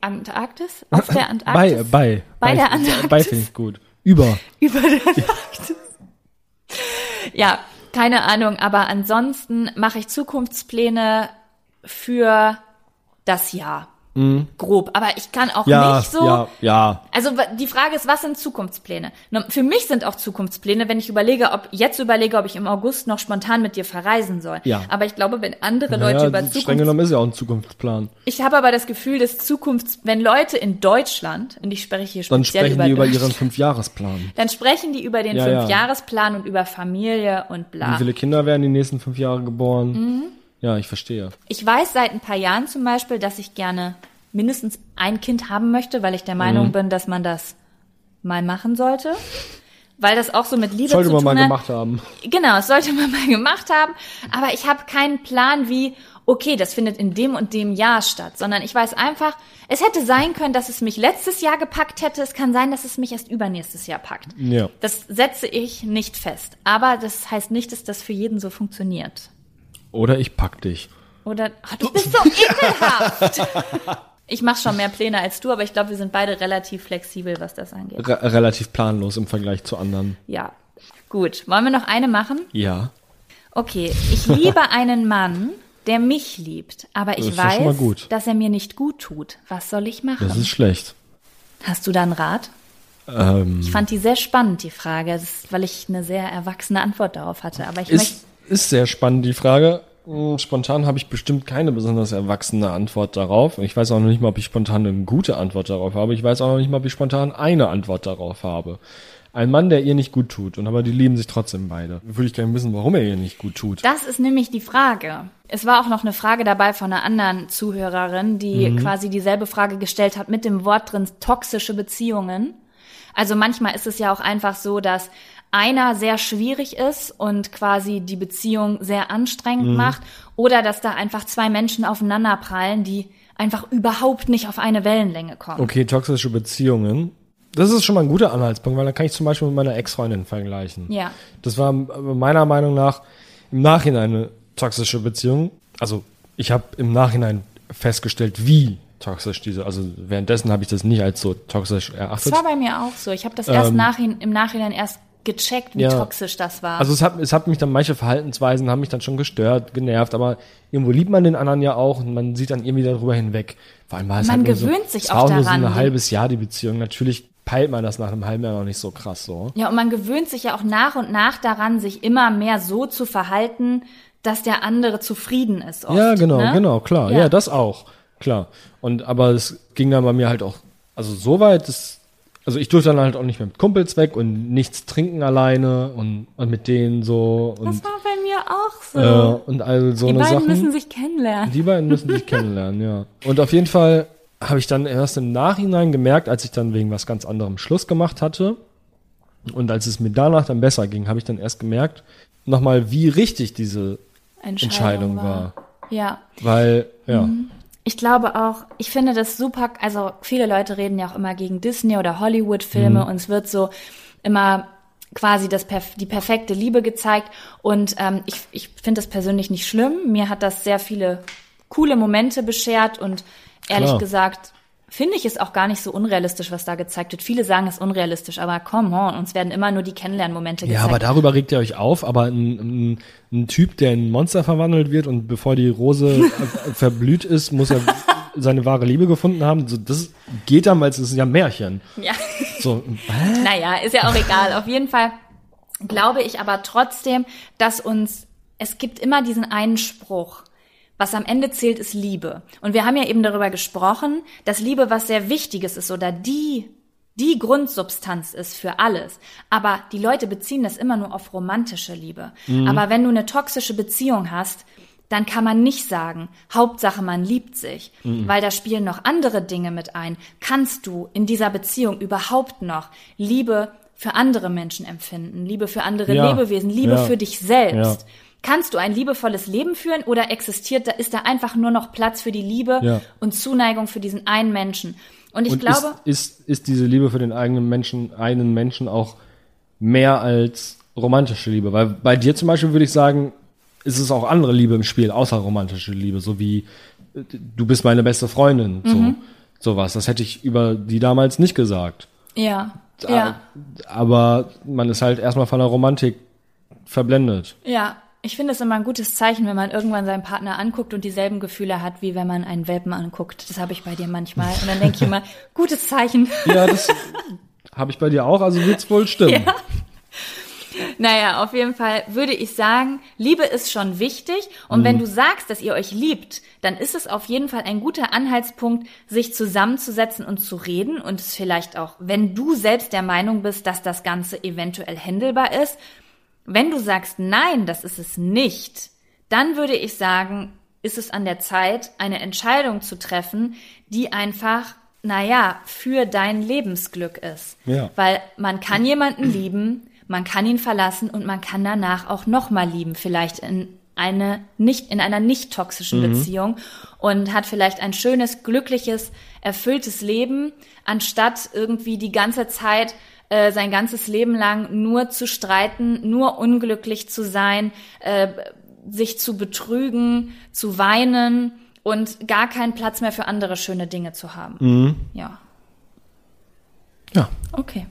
Speaker 2: Antarktis? Auf der
Speaker 3: Bei,
Speaker 2: Antarktis?
Speaker 3: bei.
Speaker 2: Bei der
Speaker 3: Bei
Speaker 2: Antarktis?
Speaker 3: finde ich gut. Über.
Speaker 2: über der Antarktis. Ja, keine Ahnung, aber ansonsten mache ich Zukunftspläne für das Jahr. Grob. Aber ich kann auch
Speaker 3: Mhm. Ja,
Speaker 2: nicht so.
Speaker 3: ja, ja.
Speaker 2: Also die Frage ist, was sind Zukunftspläne? Für mich sind auch Zukunftspläne, wenn ich überlege, ob jetzt überlege, ob ich im August noch spontan mit dir verreisen soll.
Speaker 3: Ja.
Speaker 2: Aber ich glaube, wenn andere Leute
Speaker 3: Naja,
Speaker 2: über
Speaker 3: streng
Speaker 2: Zukunft
Speaker 3: genommen ist ja auch ein Zukunftsplan.
Speaker 2: ich habe aber das Gefühl, dass Zukunfts, wenn Leute in Deutschland, und ich spreche hier
Speaker 3: Dann
Speaker 2: speziell
Speaker 3: sprechen
Speaker 2: über,
Speaker 3: die über ihren Fünfjahresplan.
Speaker 2: dann sprechen die über den
Speaker 3: ja.
Speaker 2: Fünfjahresplan und über Familie und bla.
Speaker 3: Wie viele Kinder werden die nächsten fünf Jahre geboren?
Speaker 2: Mhm.
Speaker 3: Ja, ich verstehe.
Speaker 2: Ich weiß seit ein paar Jahren zum Beispiel, dass ich gerne mindestens ein Kind haben möchte, weil ich der Meinung
Speaker 3: Mhm.
Speaker 2: bin, dass man das mal machen sollte. weil das auch so mit Liebe
Speaker 3: Sollte
Speaker 2: zu
Speaker 3: man
Speaker 2: tun
Speaker 3: mal
Speaker 2: hat.
Speaker 3: gemacht haben.
Speaker 2: Genau, das sollte man mal gemacht haben. Aber ich habe keinen Plan, wie, okay, das findet in dem und dem Jahr statt, sondern ich weiß einfach, es hätte sein können, dass es mich letztes Jahr gepackt hätte. Es kann sein, dass es mich erst übernächstes Jahr packt.
Speaker 3: Ja.
Speaker 2: Das setze ich nicht fest. Aber das heißt nicht, dass das für jeden so funktioniert.
Speaker 3: Oder ich pack dich.
Speaker 2: Oder oh, du bist so ekelhaft. Ich mache schon mehr Pläne als du, aber ich glaube, wir sind beide relativ flexibel, was das angeht.
Speaker 3: Re relativ planlos im Vergleich zu anderen.
Speaker 2: Ja. Gut. Wollen wir noch eine machen?
Speaker 3: Ja.
Speaker 2: Okay, ich liebe einen Mann, der mich liebt, aber ich
Speaker 3: Das ist
Speaker 2: weiß,
Speaker 3: gut.
Speaker 2: dass er mir nicht gut tut. Was soll ich machen?
Speaker 3: Das ist schlecht.
Speaker 2: Hast du da einen Rat?
Speaker 3: Ähm,
Speaker 2: Ich fand die sehr spannend, die Frage, ist, weil ich eine sehr erwachsene Antwort darauf hatte. Aber ich möchte.
Speaker 3: Ist, ist sehr spannend, die Frage. Hm, Spontan habe ich bestimmt keine besonders erwachsene Antwort darauf. Ich weiß auch noch nicht mal, ob ich spontan eine gute Antwort darauf habe. Ich weiß auch noch nicht mal, ob ich spontan eine Antwort darauf habe. Ein Mann, der ihr nicht gut tut, und aber die lieben sich trotzdem beide. Würde ich gerne wissen, warum er ihr nicht gut tut.
Speaker 2: Das ist nämlich die Frage. Es war auch noch eine Frage dabei von einer anderen Zuhörerin, die
Speaker 3: Mhm.
Speaker 2: quasi dieselbe Frage gestellt hat mit dem Wort drin toxische Beziehungen. Also manchmal ist es ja auch einfach so, dass einer sehr schwierig ist und quasi die Beziehung sehr anstrengend
Speaker 3: Mhm.
Speaker 2: macht oder dass da einfach zwei Menschen aufeinander prallen, die einfach überhaupt nicht auf eine Wellenlänge kommen.
Speaker 3: Okay, toxische Beziehungen. Das ist schon mal ein guter Anhaltspunkt, weil da kann ich zum Beispiel mit meiner Ex-Freundin vergleichen.
Speaker 2: Ja.
Speaker 3: Das war meiner Meinung nach im Nachhinein eine toxische Beziehung. Also ich habe im Nachhinein festgestellt, wie toxisch diese, also währenddessen habe ich das nicht als so toxisch
Speaker 2: Das
Speaker 3: erachtet.
Speaker 2: war bei mir auch so. Ich habe das erst nachhin, im Nachhinein erst gecheckt, wie.
Speaker 3: Ja.
Speaker 2: toxisch das war.
Speaker 3: Also es hat, es hat mich dann, manche Verhaltensweisen haben mich dann schon gestört, genervt, aber irgendwo liebt man den anderen ja auch und man sieht dann irgendwie darüber hinweg. Vor allem war es
Speaker 2: Man
Speaker 3: halt nur so,
Speaker 2: gewöhnt sich auch
Speaker 3: auch nur so
Speaker 2: daran,
Speaker 3: ein halbes Jahr die Beziehung. Natürlich peilt man das nach einem halben Jahr noch nicht so krass so.
Speaker 2: Ja, und man gewöhnt sich ja auch nach und nach daran, sich immer mehr so zu verhalten, dass der andere zufrieden ist. Oft,
Speaker 3: Ja, genau,
Speaker 2: ne?
Speaker 3: genau, klar.
Speaker 2: Ja.
Speaker 3: Ja. das auch, klar. Und aber es ging dann bei mir halt auch, also so weit, dass, also ich durfte dann halt auch nicht mehr mit Kumpels weg und nichts trinken alleine und, und mit denen so und
Speaker 2: Das war bei mir auch so.
Speaker 3: äh, und all so
Speaker 2: Die beiden
Speaker 3: Sachen.
Speaker 2: müssen sich kennenlernen.
Speaker 3: Die beiden müssen sich kennenlernen, ja. Und auf jeden Fall habe ich dann erst im Nachhinein gemerkt, als ich dann wegen was ganz anderem Schluss gemacht hatte und als es mir danach dann besser ging, habe ich dann erst gemerkt, nochmal, wie richtig diese Entscheidung war.
Speaker 2: Ja,
Speaker 3: Weil, ja,
Speaker 2: ich glaube auch, ich finde das super, also viele Leute reden ja auch immer gegen Disney oder Hollywood-Filme
Speaker 3: Mhm.
Speaker 2: und es wird so immer quasi das, die perfekte Liebe gezeigt und ähm, ich, ich finde das persönlich nicht schlimm. Mir hat das sehr viele coole Momente beschert und ehrlich
Speaker 3: Klar.
Speaker 2: gesagt finde ich es auch gar nicht so unrealistisch, was da gezeigt wird. Viele sagen es ist unrealistisch, aber come on, uns werden immer nur die Kennenlernmomente
Speaker 3: Ja,
Speaker 2: gezeigt.
Speaker 3: aber darüber regt ihr euch auf, aber ein, ein, ein Typ, der in ein Monster verwandelt wird und bevor die Rose verblüht ist, muss er seine wahre Liebe gefunden haben. So, das geht dann, weil es ist ja ein Märchen.
Speaker 2: ja.
Speaker 3: So,
Speaker 2: Naja, ist ja auch egal. Auf jeden Fall glaube ich aber trotzdem, dass uns, es gibt immer diesen einen Spruch. Was am Ende zählt, ist Liebe. Und wir haben ja eben darüber gesprochen, dass Liebe was sehr Wichtiges ist oder die, die Grundsubstanz ist für alles. Aber die Leute beziehen das immer nur auf romantische Liebe. Aber wenn du eine toxische Beziehung hast, dann kann man nicht sagen, Hauptsache man liebt sich, weil da spielen noch andere Dinge mit ein. Kannst du in dieser Beziehung überhaupt noch Liebe für andere Menschen empfinden, Liebe für andere
Speaker 3: Ja.
Speaker 2: Lebewesen, Liebe
Speaker 3: Ja.
Speaker 2: für dich selbst?
Speaker 3: Ja.
Speaker 2: Kannst du ein liebevolles Leben führen oder existiert da, ist da einfach nur noch Platz für die Liebe
Speaker 3: Ja.
Speaker 2: und Zuneigung für diesen einen Menschen? Und ich
Speaker 3: und
Speaker 2: glaube,
Speaker 3: ist, ist, ist diese Liebe für den eigenen Menschen, einen Menschen auch mehr als romantische Liebe? Weil bei dir zum Beispiel würde ich sagen, ist es auch andere Liebe im Spiel, außer romantische Liebe, so wie du bist meine beste Freundin, so,
Speaker 2: Mhm.
Speaker 3: sowas. Das hätte ich über die damals nicht gesagt.
Speaker 2: ja, ja,
Speaker 3: Aber man ist halt erstmal von der Romantik verblendet.
Speaker 2: ja. Ich finde es immer ein gutes Zeichen, wenn man irgendwann seinen Partner anguckt und dieselben Gefühle hat, wie wenn man einen Welpen anguckt. Das habe ich bei dir manchmal. Und dann denke ich immer, gutes Zeichen.
Speaker 3: Ja, das habe ich bei dir auch, also wird's wohl stimmen.
Speaker 2: Ja. Naja, auf jeden Fall würde ich sagen, Liebe ist schon wichtig. Und wenn du sagst, dass ihr euch liebt, dann ist es auf jeden Fall ein guter Anhaltspunkt, sich zusammenzusetzen und zu reden und es vielleicht auch, wenn du selbst der Meinung bist, dass das Ganze eventuell händelbar ist. Wenn du sagst, nein, das ist es nicht, dann würde ich sagen, ist es an der Zeit, eine Entscheidung zu treffen, die einfach naja, für dein Lebensglück ist.
Speaker 3: Ja.
Speaker 2: Weil man kann jemanden lieben, man kann ihn verlassen und man kann danach auch nochmal lieben, vielleicht in eine nicht, in einer nicht toxischen Beziehung und hat vielleicht ein schönes, glückliches, erfülltes Leben, anstatt irgendwie die ganze Zeit äh, sein ganzes Leben lang nur zu streiten, nur unglücklich zu sein, äh, sich zu betrügen, zu weinen und gar keinen Platz mehr für andere schöne Dinge zu haben. Ja,
Speaker 3: Ja.
Speaker 2: okay.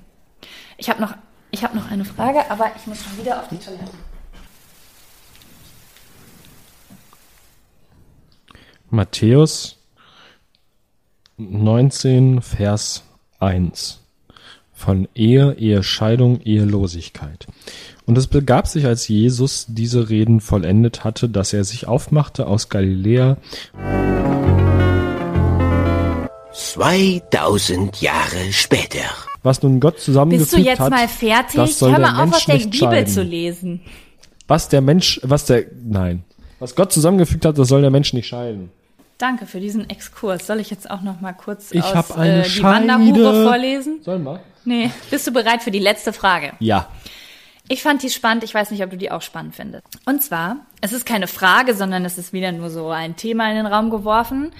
Speaker 2: Ich habe noch, ich habe noch eine Frage, aber ich muss schon wieder auf die Toilette.
Speaker 3: Matthäus 19, Vers 1. Von Ehe, Ehescheidung, Ehelosigkeit. Und es begab sich, als Jesus diese Reden vollendet hatte, dass er sich aufmachte aus Galiläa
Speaker 4: 2000 Jahre später.
Speaker 3: Was nun Gott zusammengefügt
Speaker 2: Bist du jetzt
Speaker 3: hat,
Speaker 2: mal fertig?
Speaker 3: das soll
Speaker 2: Hör
Speaker 3: der
Speaker 2: mal auf,
Speaker 3: Mensch
Speaker 2: aus der
Speaker 3: nicht
Speaker 2: Bibel
Speaker 3: scheiden.
Speaker 2: zu lesen.
Speaker 3: Was der Mensch, was der, nein. Was Gott zusammengefügt hat, das soll der Mensch nicht scheiden.
Speaker 2: Danke für diesen Exkurs. Soll ich jetzt auch noch mal kurz
Speaker 3: Ich
Speaker 2: aus äh, die
Speaker 3: Scheide.
Speaker 2: Wanderhure vorlesen?
Speaker 3: Sollen wir?
Speaker 2: Nee. Bist du bereit für die letzte Frage?
Speaker 3: Ja.
Speaker 2: Ich fand die spannend. Ich weiß nicht, ob du die auch spannend findest. Und zwar, es ist keine Frage, sondern es ist wieder nur so ein Thema in den Raum geworfen.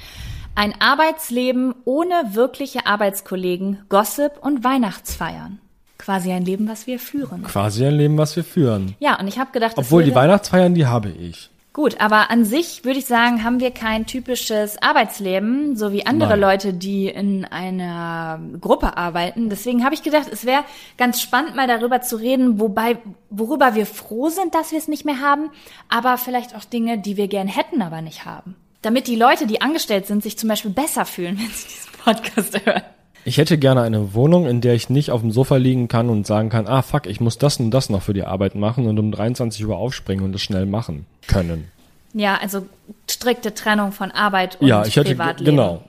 Speaker 2: Ein Arbeitsleben ohne wirkliche Arbeitskollegen, Gossip und Weihnachtsfeiern. Quasi ein Leben, was wir führen.
Speaker 3: Quasi ein Leben, was wir führen.
Speaker 2: Ja, und ich habe gedacht,
Speaker 3: Obwohl die Weihnachtsfeiern, die habe ich.
Speaker 2: Gut, aber an sich würde ich sagen, haben wir kein typisches Arbeitsleben, so wie andere
Speaker 3: Nein.
Speaker 2: Leute, die in einer Gruppe arbeiten. Deswegen habe ich gedacht, es wäre ganz spannend, mal darüber zu reden, wobei, worüber wir froh sind, dass wir es nicht mehr haben, aber vielleicht auch Dinge, die wir gern hätten, aber nicht haben. Damit die Leute, die angestellt sind, sich zum Beispiel besser fühlen, wenn sie diesen Podcast hören.
Speaker 3: Ich hätte gerne eine Wohnung, in der ich nicht auf dem Sofa liegen kann und sagen kann, ah fuck, ich muss das und das noch für die Arbeit machen und um 23 Uhr aufspringen und das schnell machen können.
Speaker 2: Ja, also strikte Trennung von Arbeit und
Speaker 3: ja, ich hätte
Speaker 2: Privatleben.
Speaker 3: genau.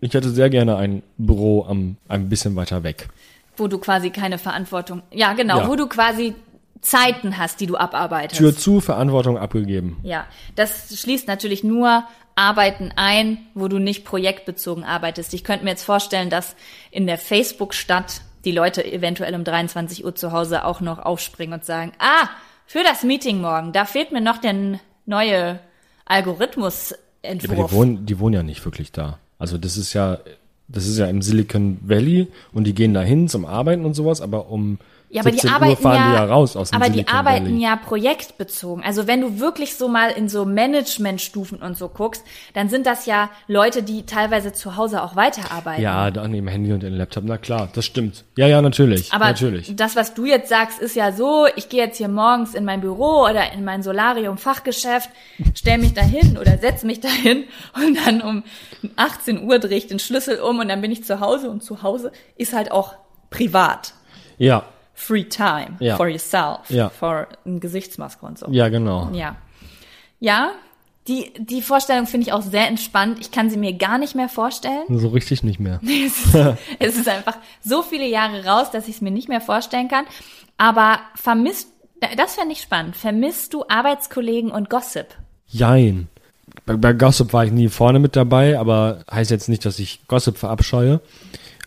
Speaker 3: Ich hätte sehr gerne ein Büro am ein bisschen weiter weg.
Speaker 2: Wo du quasi keine Verantwortung, ja genau,
Speaker 3: Ja.
Speaker 2: wo du quasi Zeiten hast, die du abarbeitest.
Speaker 3: Tür zu, Verantwortung abgegeben.
Speaker 2: Ja, das schließt natürlich nur Arbeiten ein, wo du nicht projektbezogen arbeitest. Ich könnte mir jetzt vorstellen, dass in der Facebook-Stadt die Leute eventuell um 23 Uhr zu Hause auch noch aufspringen und sagen, ah, für das Meeting morgen, da fehlt mir noch der neue
Speaker 3: Ja, aber
Speaker 2: Algorithmusentwurf.
Speaker 3: die wohnen, die wohnen ja nicht wirklich da. Also das ist ja, das ist ja im Silicon Valley und die gehen dahin zum Arbeiten und sowas, aber um
Speaker 2: Ja, aber die
Speaker 3: 17 Uhr
Speaker 2: arbeiten ja,
Speaker 3: die ja raus aus dem
Speaker 2: aber die
Speaker 3: Silicon
Speaker 2: arbeiten
Speaker 3: Valley.
Speaker 2: ja projektbezogen. Also wenn du wirklich so mal in so Managementstufen und so guckst, dann sind das ja Leute, die teilweise zu Hause auch weiterarbeiten.
Speaker 3: Ja, da an dem Handy und dem Laptop, na klar, das stimmt. Ja, ja, natürlich.
Speaker 2: Aber
Speaker 3: natürlich.
Speaker 2: das, was du jetzt sagst, ist ja so, ich gehe jetzt hier morgens in mein Büro oder in mein Solarium-Fachgeschäft, stell mich dahin oder setz mich dahin und dann um 18 Uhr drehe ich den Schlüssel um und dann bin ich zu Hause und zu Hause ist halt auch privat.
Speaker 3: Ja,
Speaker 2: Free time
Speaker 3: Ja.
Speaker 2: for yourself,
Speaker 3: Ja.
Speaker 2: for eine Gesichtsmaske und so.
Speaker 3: ja, genau.
Speaker 2: Ja. Ja, die, die Vorstellung finde ich auch sehr entspannt. Ich kann sie mir gar nicht mehr vorstellen.
Speaker 3: So richtig nicht mehr.
Speaker 2: Es ist, es ist einfach so viele Jahre raus, dass ich es mir nicht mehr vorstellen kann. Aber vermisst, das fände ich spannend. Vermisst du Arbeitskollegen und Gossip?
Speaker 3: Jein. Bei, bei Gossip war ich nie vorne mit dabei, aber heißt jetzt nicht, dass ich Gossip verabscheue.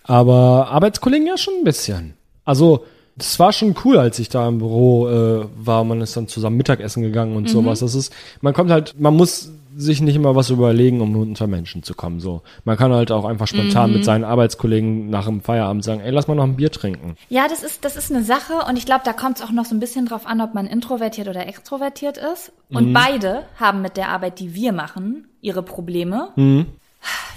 Speaker 3: Aber Arbeitskollegen ja schon ein bisschen. Also, das war schon cool, als ich da im Büro äh, war. Man ist dann zusammen Mittagessen gegangen und sowas. Das ist, man kommt halt, man muss sich nicht immer was überlegen, um unter Menschen zu kommen. So, man kann halt auch einfach spontan mit seinen Arbeitskollegen nach dem Feierabend sagen, ey, lass mal noch ein Bier trinken.
Speaker 2: Ja, das ist, das ist eine Sache und ich glaube, da kommt es auch noch so ein bisschen drauf an, ob man introvertiert oder extrovertiert ist. Und beide haben mit der Arbeit, die wir machen, ihre Probleme.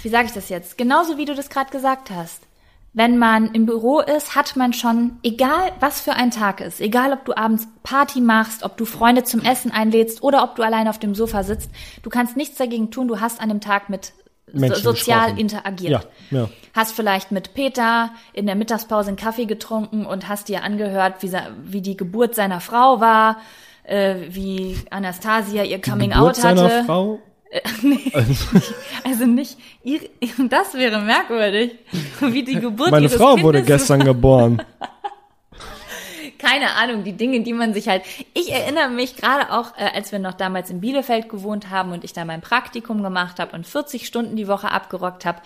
Speaker 2: Wie sage ich das jetzt? Genauso wie du das gerade gesagt hast. Wenn man im Büro ist, hat man schon, egal was für ein Tag ist, egal ob du abends Party machst, ob du Freunde zum Essen einlädst oder ob du allein auf dem Sofa sitzt, du kannst nichts dagegen tun, du hast an dem Tag mit
Speaker 3: Menschen
Speaker 2: sozial
Speaker 3: gesprochen.
Speaker 2: interagiert.
Speaker 3: Ja, ja.
Speaker 2: Hast vielleicht mit Peter in der Mittagspause einen Kaffee getrunken und hast dir angehört, wie, wie die Geburt seiner Frau war, äh, wie Anastasia ihr Coming
Speaker 3: Geburt
Speaker 2: Out hatte.
Speaker 3: seiner Frau?
Speaker 2: Also nicht, ihr, das wäre merkwürdig, wie die Geburt
Speaker 3: Meine Frau
Speaker 2: Kindes
Speaker 3: wurde gestern geboren.
Speaker 2: keine Ahnung, die Dinge, die man sich halt. Ich erinnere mich gerade auch, äh, als wir noch damals in Bielefeld gewohnt haben und ich da mein Praktikum gemacht habe und 40 Stunden die Woche abgerockt habe.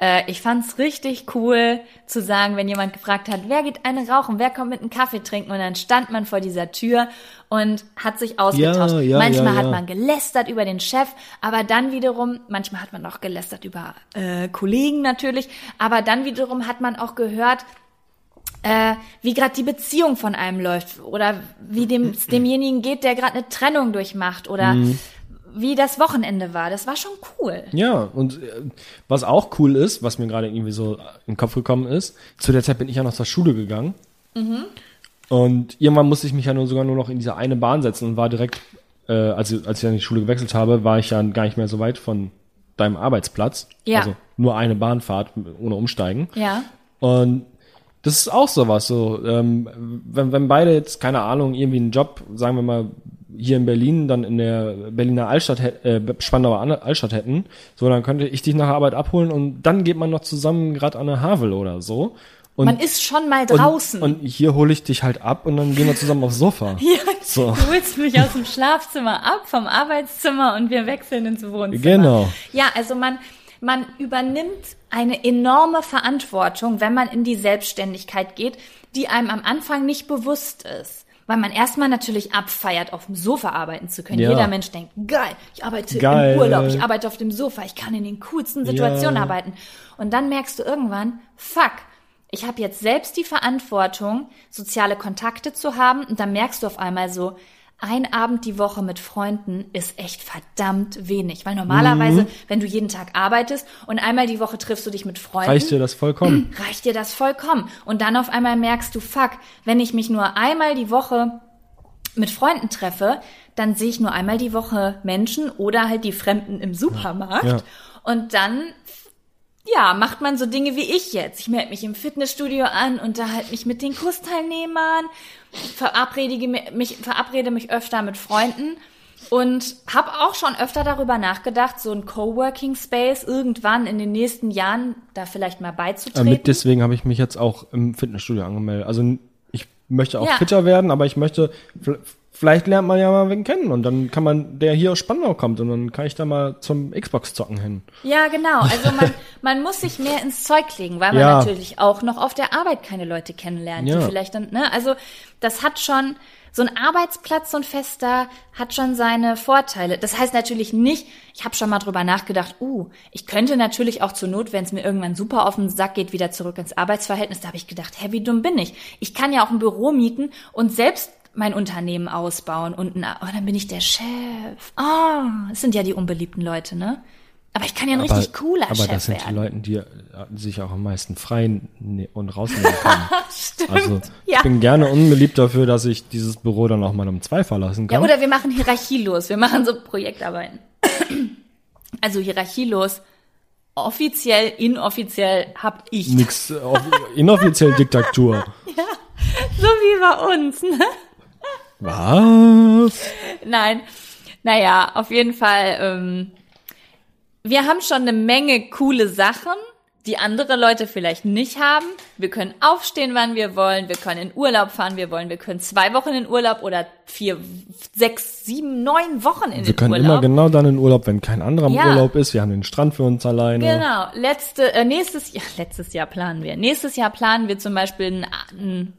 Speaker 2: Äh, ich fand's richtig cool zu sagen, wenn jemand gefragt hat, wer geht eine rauchen, wer kommt mit einem Kaffee trinken und dann stand man vor dieser Tür und hat sich ausgetauscht.
Speaker 3: Ja, ja,
Speaker 2: manchmal
Speaker 3: ja,
Speaker 2: hat man gelästert über den Chef, aber dann wiederum, manchmal hat man auch gelästert über äh, Kollegen natürlich, aber dann wiederum hat man auch gehört, äh, wie gerade die Beziehung von einem läuft oder wie dem demjenigen geht, der gerade eine Trennung durchmacht oder
Speaker 3: Mhm.
Speaker 2: wie das Wochenende war. Das war schon cool.
Speaker 3: Ja, und äh, was auch cool ist, was mir gerade irgendwie so in den Kopf gekommen ist, zu der Zeit bin ich ja noch zur Schule gegangen. Und irgendwann musste ich mich ja nur sogar nur noch in diese eine Bahn setzen und war direkt, äh, als, ich- als ich dann in die Schule gewechselt habe, war ich ja gar nicht mehr so weit von deinem Arbeitsplatz.
Speaker 2: Ja.
Speaker 3: Also nur eine Bahnfahrt ohne Umsteigen.
Speaker 2: Ja.
Speaker 3: Und das ist auch sowas, so, ähm, wenn, wenn beide jetzt, keine Ahnung, irgendwie einen Job, sagen wir mal, hier in Berlin, dann in der Berliner Altstadt, äh, Spandauer An- Altstadt hätten, so, dann könnte ich dich nach Arbeit abholen und dann geht man noch zusammen gerade an der Havel oder so. Und,
Speaker 2: Man ist schon mal
Speaker 3: und,
Speaker 2: draußen.
Speaker 3: Und hier hole ich dich halt ab und dann gehen wir zusammen aufs Sofa.
Speaker 2: ja,
Speaker 3: So.
Speaker 2: Du holst mich aus dem Schlafzimmer ab, vom Arbeitszimmer und wir wechseln ins Wohnzimmer.
Speaker 3: Genau.
Speaker 2: Ja, also man, man übernimmt eine enorme Verantwortung, wenn man in die Selbstständigkeit geht, die einem am Anfang nicht bewusst ist. Weil man erstmal natürlich abfeiert, auf dem Sofa arbeiten zu können.
Speaker 3: Ja.
Speaker 2: Jeder Mensch denkt, geil, ich arbeite
Speaker 3: Geil.
Speaker 2: im Urlaub, ich arbeite auf dem Sofa, ich kann in den coolsten Situationen
Speaker 3: Ja.
Speaker 2: arbeiten. Und dann merkst du irgendwann, fuck, ich habe jetzt selbst die Verantwortung, soziale Kontakte zu haben. Und dann merkst du auf einmal so, ein Abend die Woche mit Freunden ist echt verdammt wenig. Weil normalerweise, wenn du jeden Tag arbeitest und einmal die Woche triffst du dich mit Freunden,
Speaker 3: Reicht dir das vollkommen?
Speaker 2: reicht dir das vollkommen. Und dann auf einmal merkst du, fuck, wenn ich mich nur einmal die Woche mit Freunden treffe, dann sehe ich nur einmal die Woche Menschen oder halt die Fremden im Supermarkt.
Speaker 3: Ja.
Speaker 2: Und dann, ja, macht man so Dinge wie ich jetzt. Ich melde mich im Fitnessstudio an, unterhalte mich mit den Kursteilnehmern, verabrede mich, verabrede mich öfter mit Freunden und habe auch schon öfter darüber nachgedacht, so ein Coworking Space irgendwann in den nächsten Jahren da vielleicht mal
Speaker 3: Äh,
Speaker 2: beizutreten.
Speaker 3: mit deswegen habe ich mich jetzt auch im Fitnessstudio angemeldet. Also ich möchte auch
Speaker 2: Ja.
Speaker 3: fitter werden, aber ich möchte, vielleicht lernt man ja mal wen kennen und dann kann man, der hier aus Spandau kommt und dann kann ich da mal zum Xbox zocken hin.
Speaker 2: Ja, genau. Also man, man muss sich mehr ins Zeug legen, weil man
Speaker 3: Ja.
Speaker 2: natürlich auch noch auf der Arbeit keine Leute kennenlernt,
Speaker 3: Ja.
Speaker 2: die vielleicht dann, ne, also das hat schon, so ein Arbeitsplatz, so ein fester, hat schon seine Vorteile. Das heißt natürlich nicht, ich habe schon mal drüber nachgedacht, uh, ich könnte natürlich auch zur Not, wenn es mir irgendwann super auf den Sack geht, wieder zurück ins Arbeitsverhältnis. Da habe ich gedacht, hä, wie dumm bin ich? Ich kann ja auch ein Büro mieten und selbst mein Unternehmen ausbauen und ein, oh, dann bin ich der Chef. Ah, das sind ja die unbeliebten Leute, ne? Aber ich kann ja ein richtig cooler
Speaker 3: aber
Speaker 2: Chef
Speaker 3: das sind die
Speaker 2: werden.
Speaker 3: Leute, die äh, sich auch am meisten frei ne und rausnehmen können.
Speaker 2: Stimmt.
Speaker 3: Also
Speaker 2: ja.
Speaker 3: ich bin gerne unbeliebt dafür, dass ich dieses Büro dann auch mal um zwei verlassen
Speaker 2: ja,
Speaker 3: kann.
Speaker 2: oder wir machen hierarchielos. Wir machen so Projektarbeiten. Also hierarchielos. Offiziell, inoffiziell hab ich.
Speaker 3: Nix, äh, off- inoffiziell Diktatur.
Speaker 2: So wie bei uns, ne?
Speaker 3: Was?
Speaker 2: Nein. Naja, auf jeden Fall. Ähm, wir haben schon eine Menge coole Sachen, die andere Leute vielleicht nicht haben. Wir können aufstehen, wann wir wollen. Wir können in Urlaub fahren, wir wollen. Wir können zwei Wochen in Urlaub oder vier, sechs, sieben, neun Wochen in
Speaker 3: Wir
Speaker 2: den
Speaker 3: können
Speaker 2: Urlaub.
Speaker 3: immer genau dann in Urlaub, wenn kein anderer im
Speaker 2: Ja.
Speaker 3: Urlaub ist. Wir haben den Strand für uns alleine.
Speaker 2: Genau. Letzte, äh, nächstes Jahr, letztes Jahr planen wir. Nächstes Jahr planen wir zum Beispiel ein, ein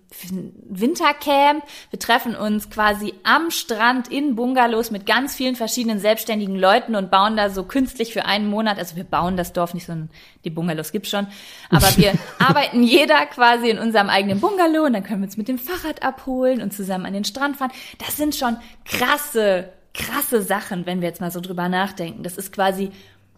Speaker 2: Wintercamp. Wir treffen uns quasi am Strand in Bungalows mit ganz vielen verschiedenen selbstständigen Leuten und bauen da so künstlich für einen Monat. Also wir bauen das Dorf nicht, sondern die Bungalows gibt's schon. Aber wir arbeiten jeder quasi in unserem eigenen Bungalow und dann können wir uns mit dem Fahrrad abholen und zusammen an den Strand fahren. Das sind schon krasse, krasse Sachen, wenn wir jetzt mal so drüber nachdenken. Das ist quasi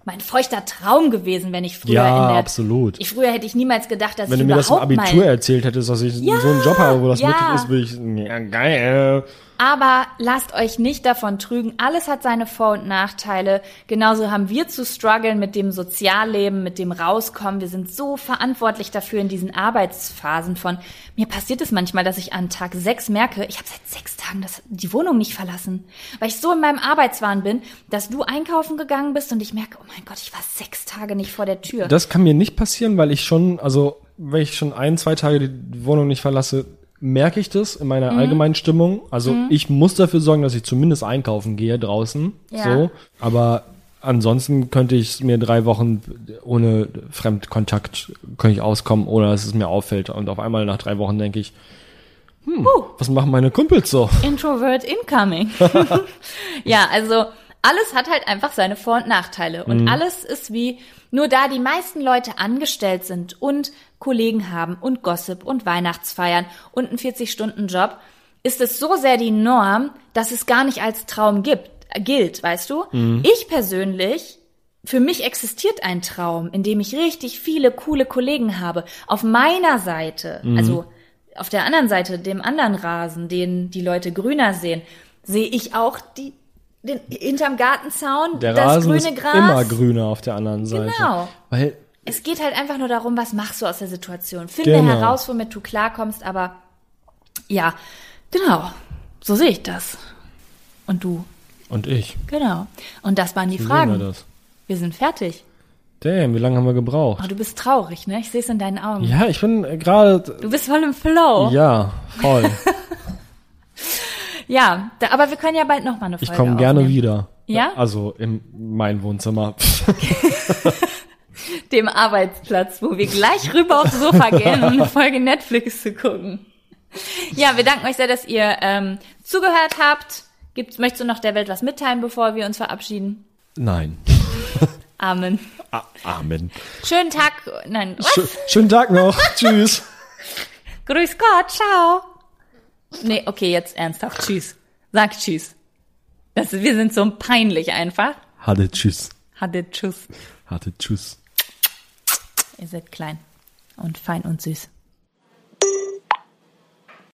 Speaker 2: mein feuchter Traum gewesen, wenn ich früher
Speaker 3: Ja,
Speaker 2: in der,
Speaker 3: absolut.
Speaker 2: Ich früher hätte ich niemals gedacht, dass
Speaker 3: Wenn du
Speaker 2: ich
Speaker 3: mir das im Abitur erzählt hättest, dass ich
Speaker 2: Ja,
Speaker 3: so einen Job habe, wo das
Speaker 2: ja.
Speaker 3: möglich ist, würde ich, ja, geil.
Speaker 2: Aber lasst euch nicht davon trügen. Alles hat seine Vor- und Nachteile. Genauso haben wir zu strugglen mit dem Sozialleben, mit dem Rauskommen. Wir sind so verantwortlich dafür in diesen Arbeitsphasen von. Mir passiert es manchmal, dass ich an Tag sechs merke, ich habe seit sechs Tagen das, die Wohnung nicht verlassen, weil ich so in meinem Arbeitswahn bin, dass du einkaufen gegangen bist und ich merke, oh mein Gott, ich war sechs Tage nicht vor der Tür.
Speaker 3: Das kann mir nicht passieren, weil ich schon, also wenn ich schon ein, zwei Tage die Wohnung nicht verlasse, merke ich das in meiner
Speaker 2: Mhm.
Speaker 3: allgemeinen Stimmung. Also ich muss dafür sorgen, dass ich zumindest einkaufen gehe draußen.
Speaker 2: Ja.
Speaker 3: So. Aber ansonsten könnte ich mir drei Wochen ohne Fremdkontakt könnte ich auskommen, ohne dass es mir auffällt. Und auf einmal nach drei Wochen denke ich, hm, was machen meine Kumpels so?
Speaker 2: Introvert incoming. ja, also alles hat halt einfach seine Vor- und Nachteile. Und alles ist wie, nur da die meisten Leute angestellt sind und Kollegen haben und Gossip und Weihnachtsfeiern und einen 40-Stunden-Job, ist es so sehr die Norm, dass es gar nicht als Traum gibt, äh, gilt, weißt du? Ich persönlich für mich existiert ein Traum, in dem ich richtig viele coole Kollegen habe. Auf meiner Seite, also auf der anderen Seite, dem anderen Rasen, den die Leute grüner sehen, sehe ich auch die, den, hinterm Gartenzaun
Speaker 3: Der
Speaker 2: das
Speaker 3: Rasen
Speaker 2: grüne
Speaker 3: ist
Speaker 2: Gras.
Speaker 3: immer grüner auf der anderen Seite.
Speaker 2: Genau.
Speaker 3: Weil
Speaker 2: Es geht halt einfach nur darum, was machst du aus der Situation. Finde
Speaker 3: Genau.
Speaker 2: heraus, womit du klarkommst, aber ja, genau. So sehe ich das. Und du?
Speaker 3: und ich.
Speaker 2: Genau. Und das waren die
Speaker 3: Wie
Speaker 2: Fragen.
Speaker 3: wir das?
Speaker 2: Wir sind fertig.
Speaker 3: Damn, wie lange haben wir gebraucht?
Speaker 2: Oh, du bist traurig, ne? Ich sehe es in deinen Augen.
Speaker 3: Ja, ich bin äh, gerade.
Speaker 2: Du bist voll im Flow. Ja,
Speaker 3: Ja,
Speaker 2: da, aber wir können ja bald noch mal eine Folge
Speaker 3: Ich komme gerne
Speaker 2: aufnehmen.
Speaker 3: wieder.
Speaker 2: Ja?
Speaker 3: Also in mein Wohnzimmer.
Speaker 2: Dem Arbeitsplatz, wo wir gleich rüber aufs Sofa gehen, um eine Folge Netflix zu gucken. Ja, wir danken euch sehr, dass ihr ähm, zugehört habt. Gibt's, möchtest du noch der Welt was mitteilen, bevor wir uns verabschieden?
Speaker 3: Nein.
Speaker 2: Amen.
Speaker 3: A Amen.
Speaker 2: Schönen Tag. Nein, was?
Speaker 3: Sch schönen Tag noch. Tschüss.
Speaker 2: Grüß Gott, ciao. Nee, okay, jetzt ernsthaft. Tschüss. Sag Tschüss. Das, wir sind so peinlich einfach.
Speaker 3: Hatte Tschüss.
Speaker 2: Hatte Tschüss.
Speaker 3: Hatte Tschüss.
Speaker 2: Ihr seid klein und fein und süß.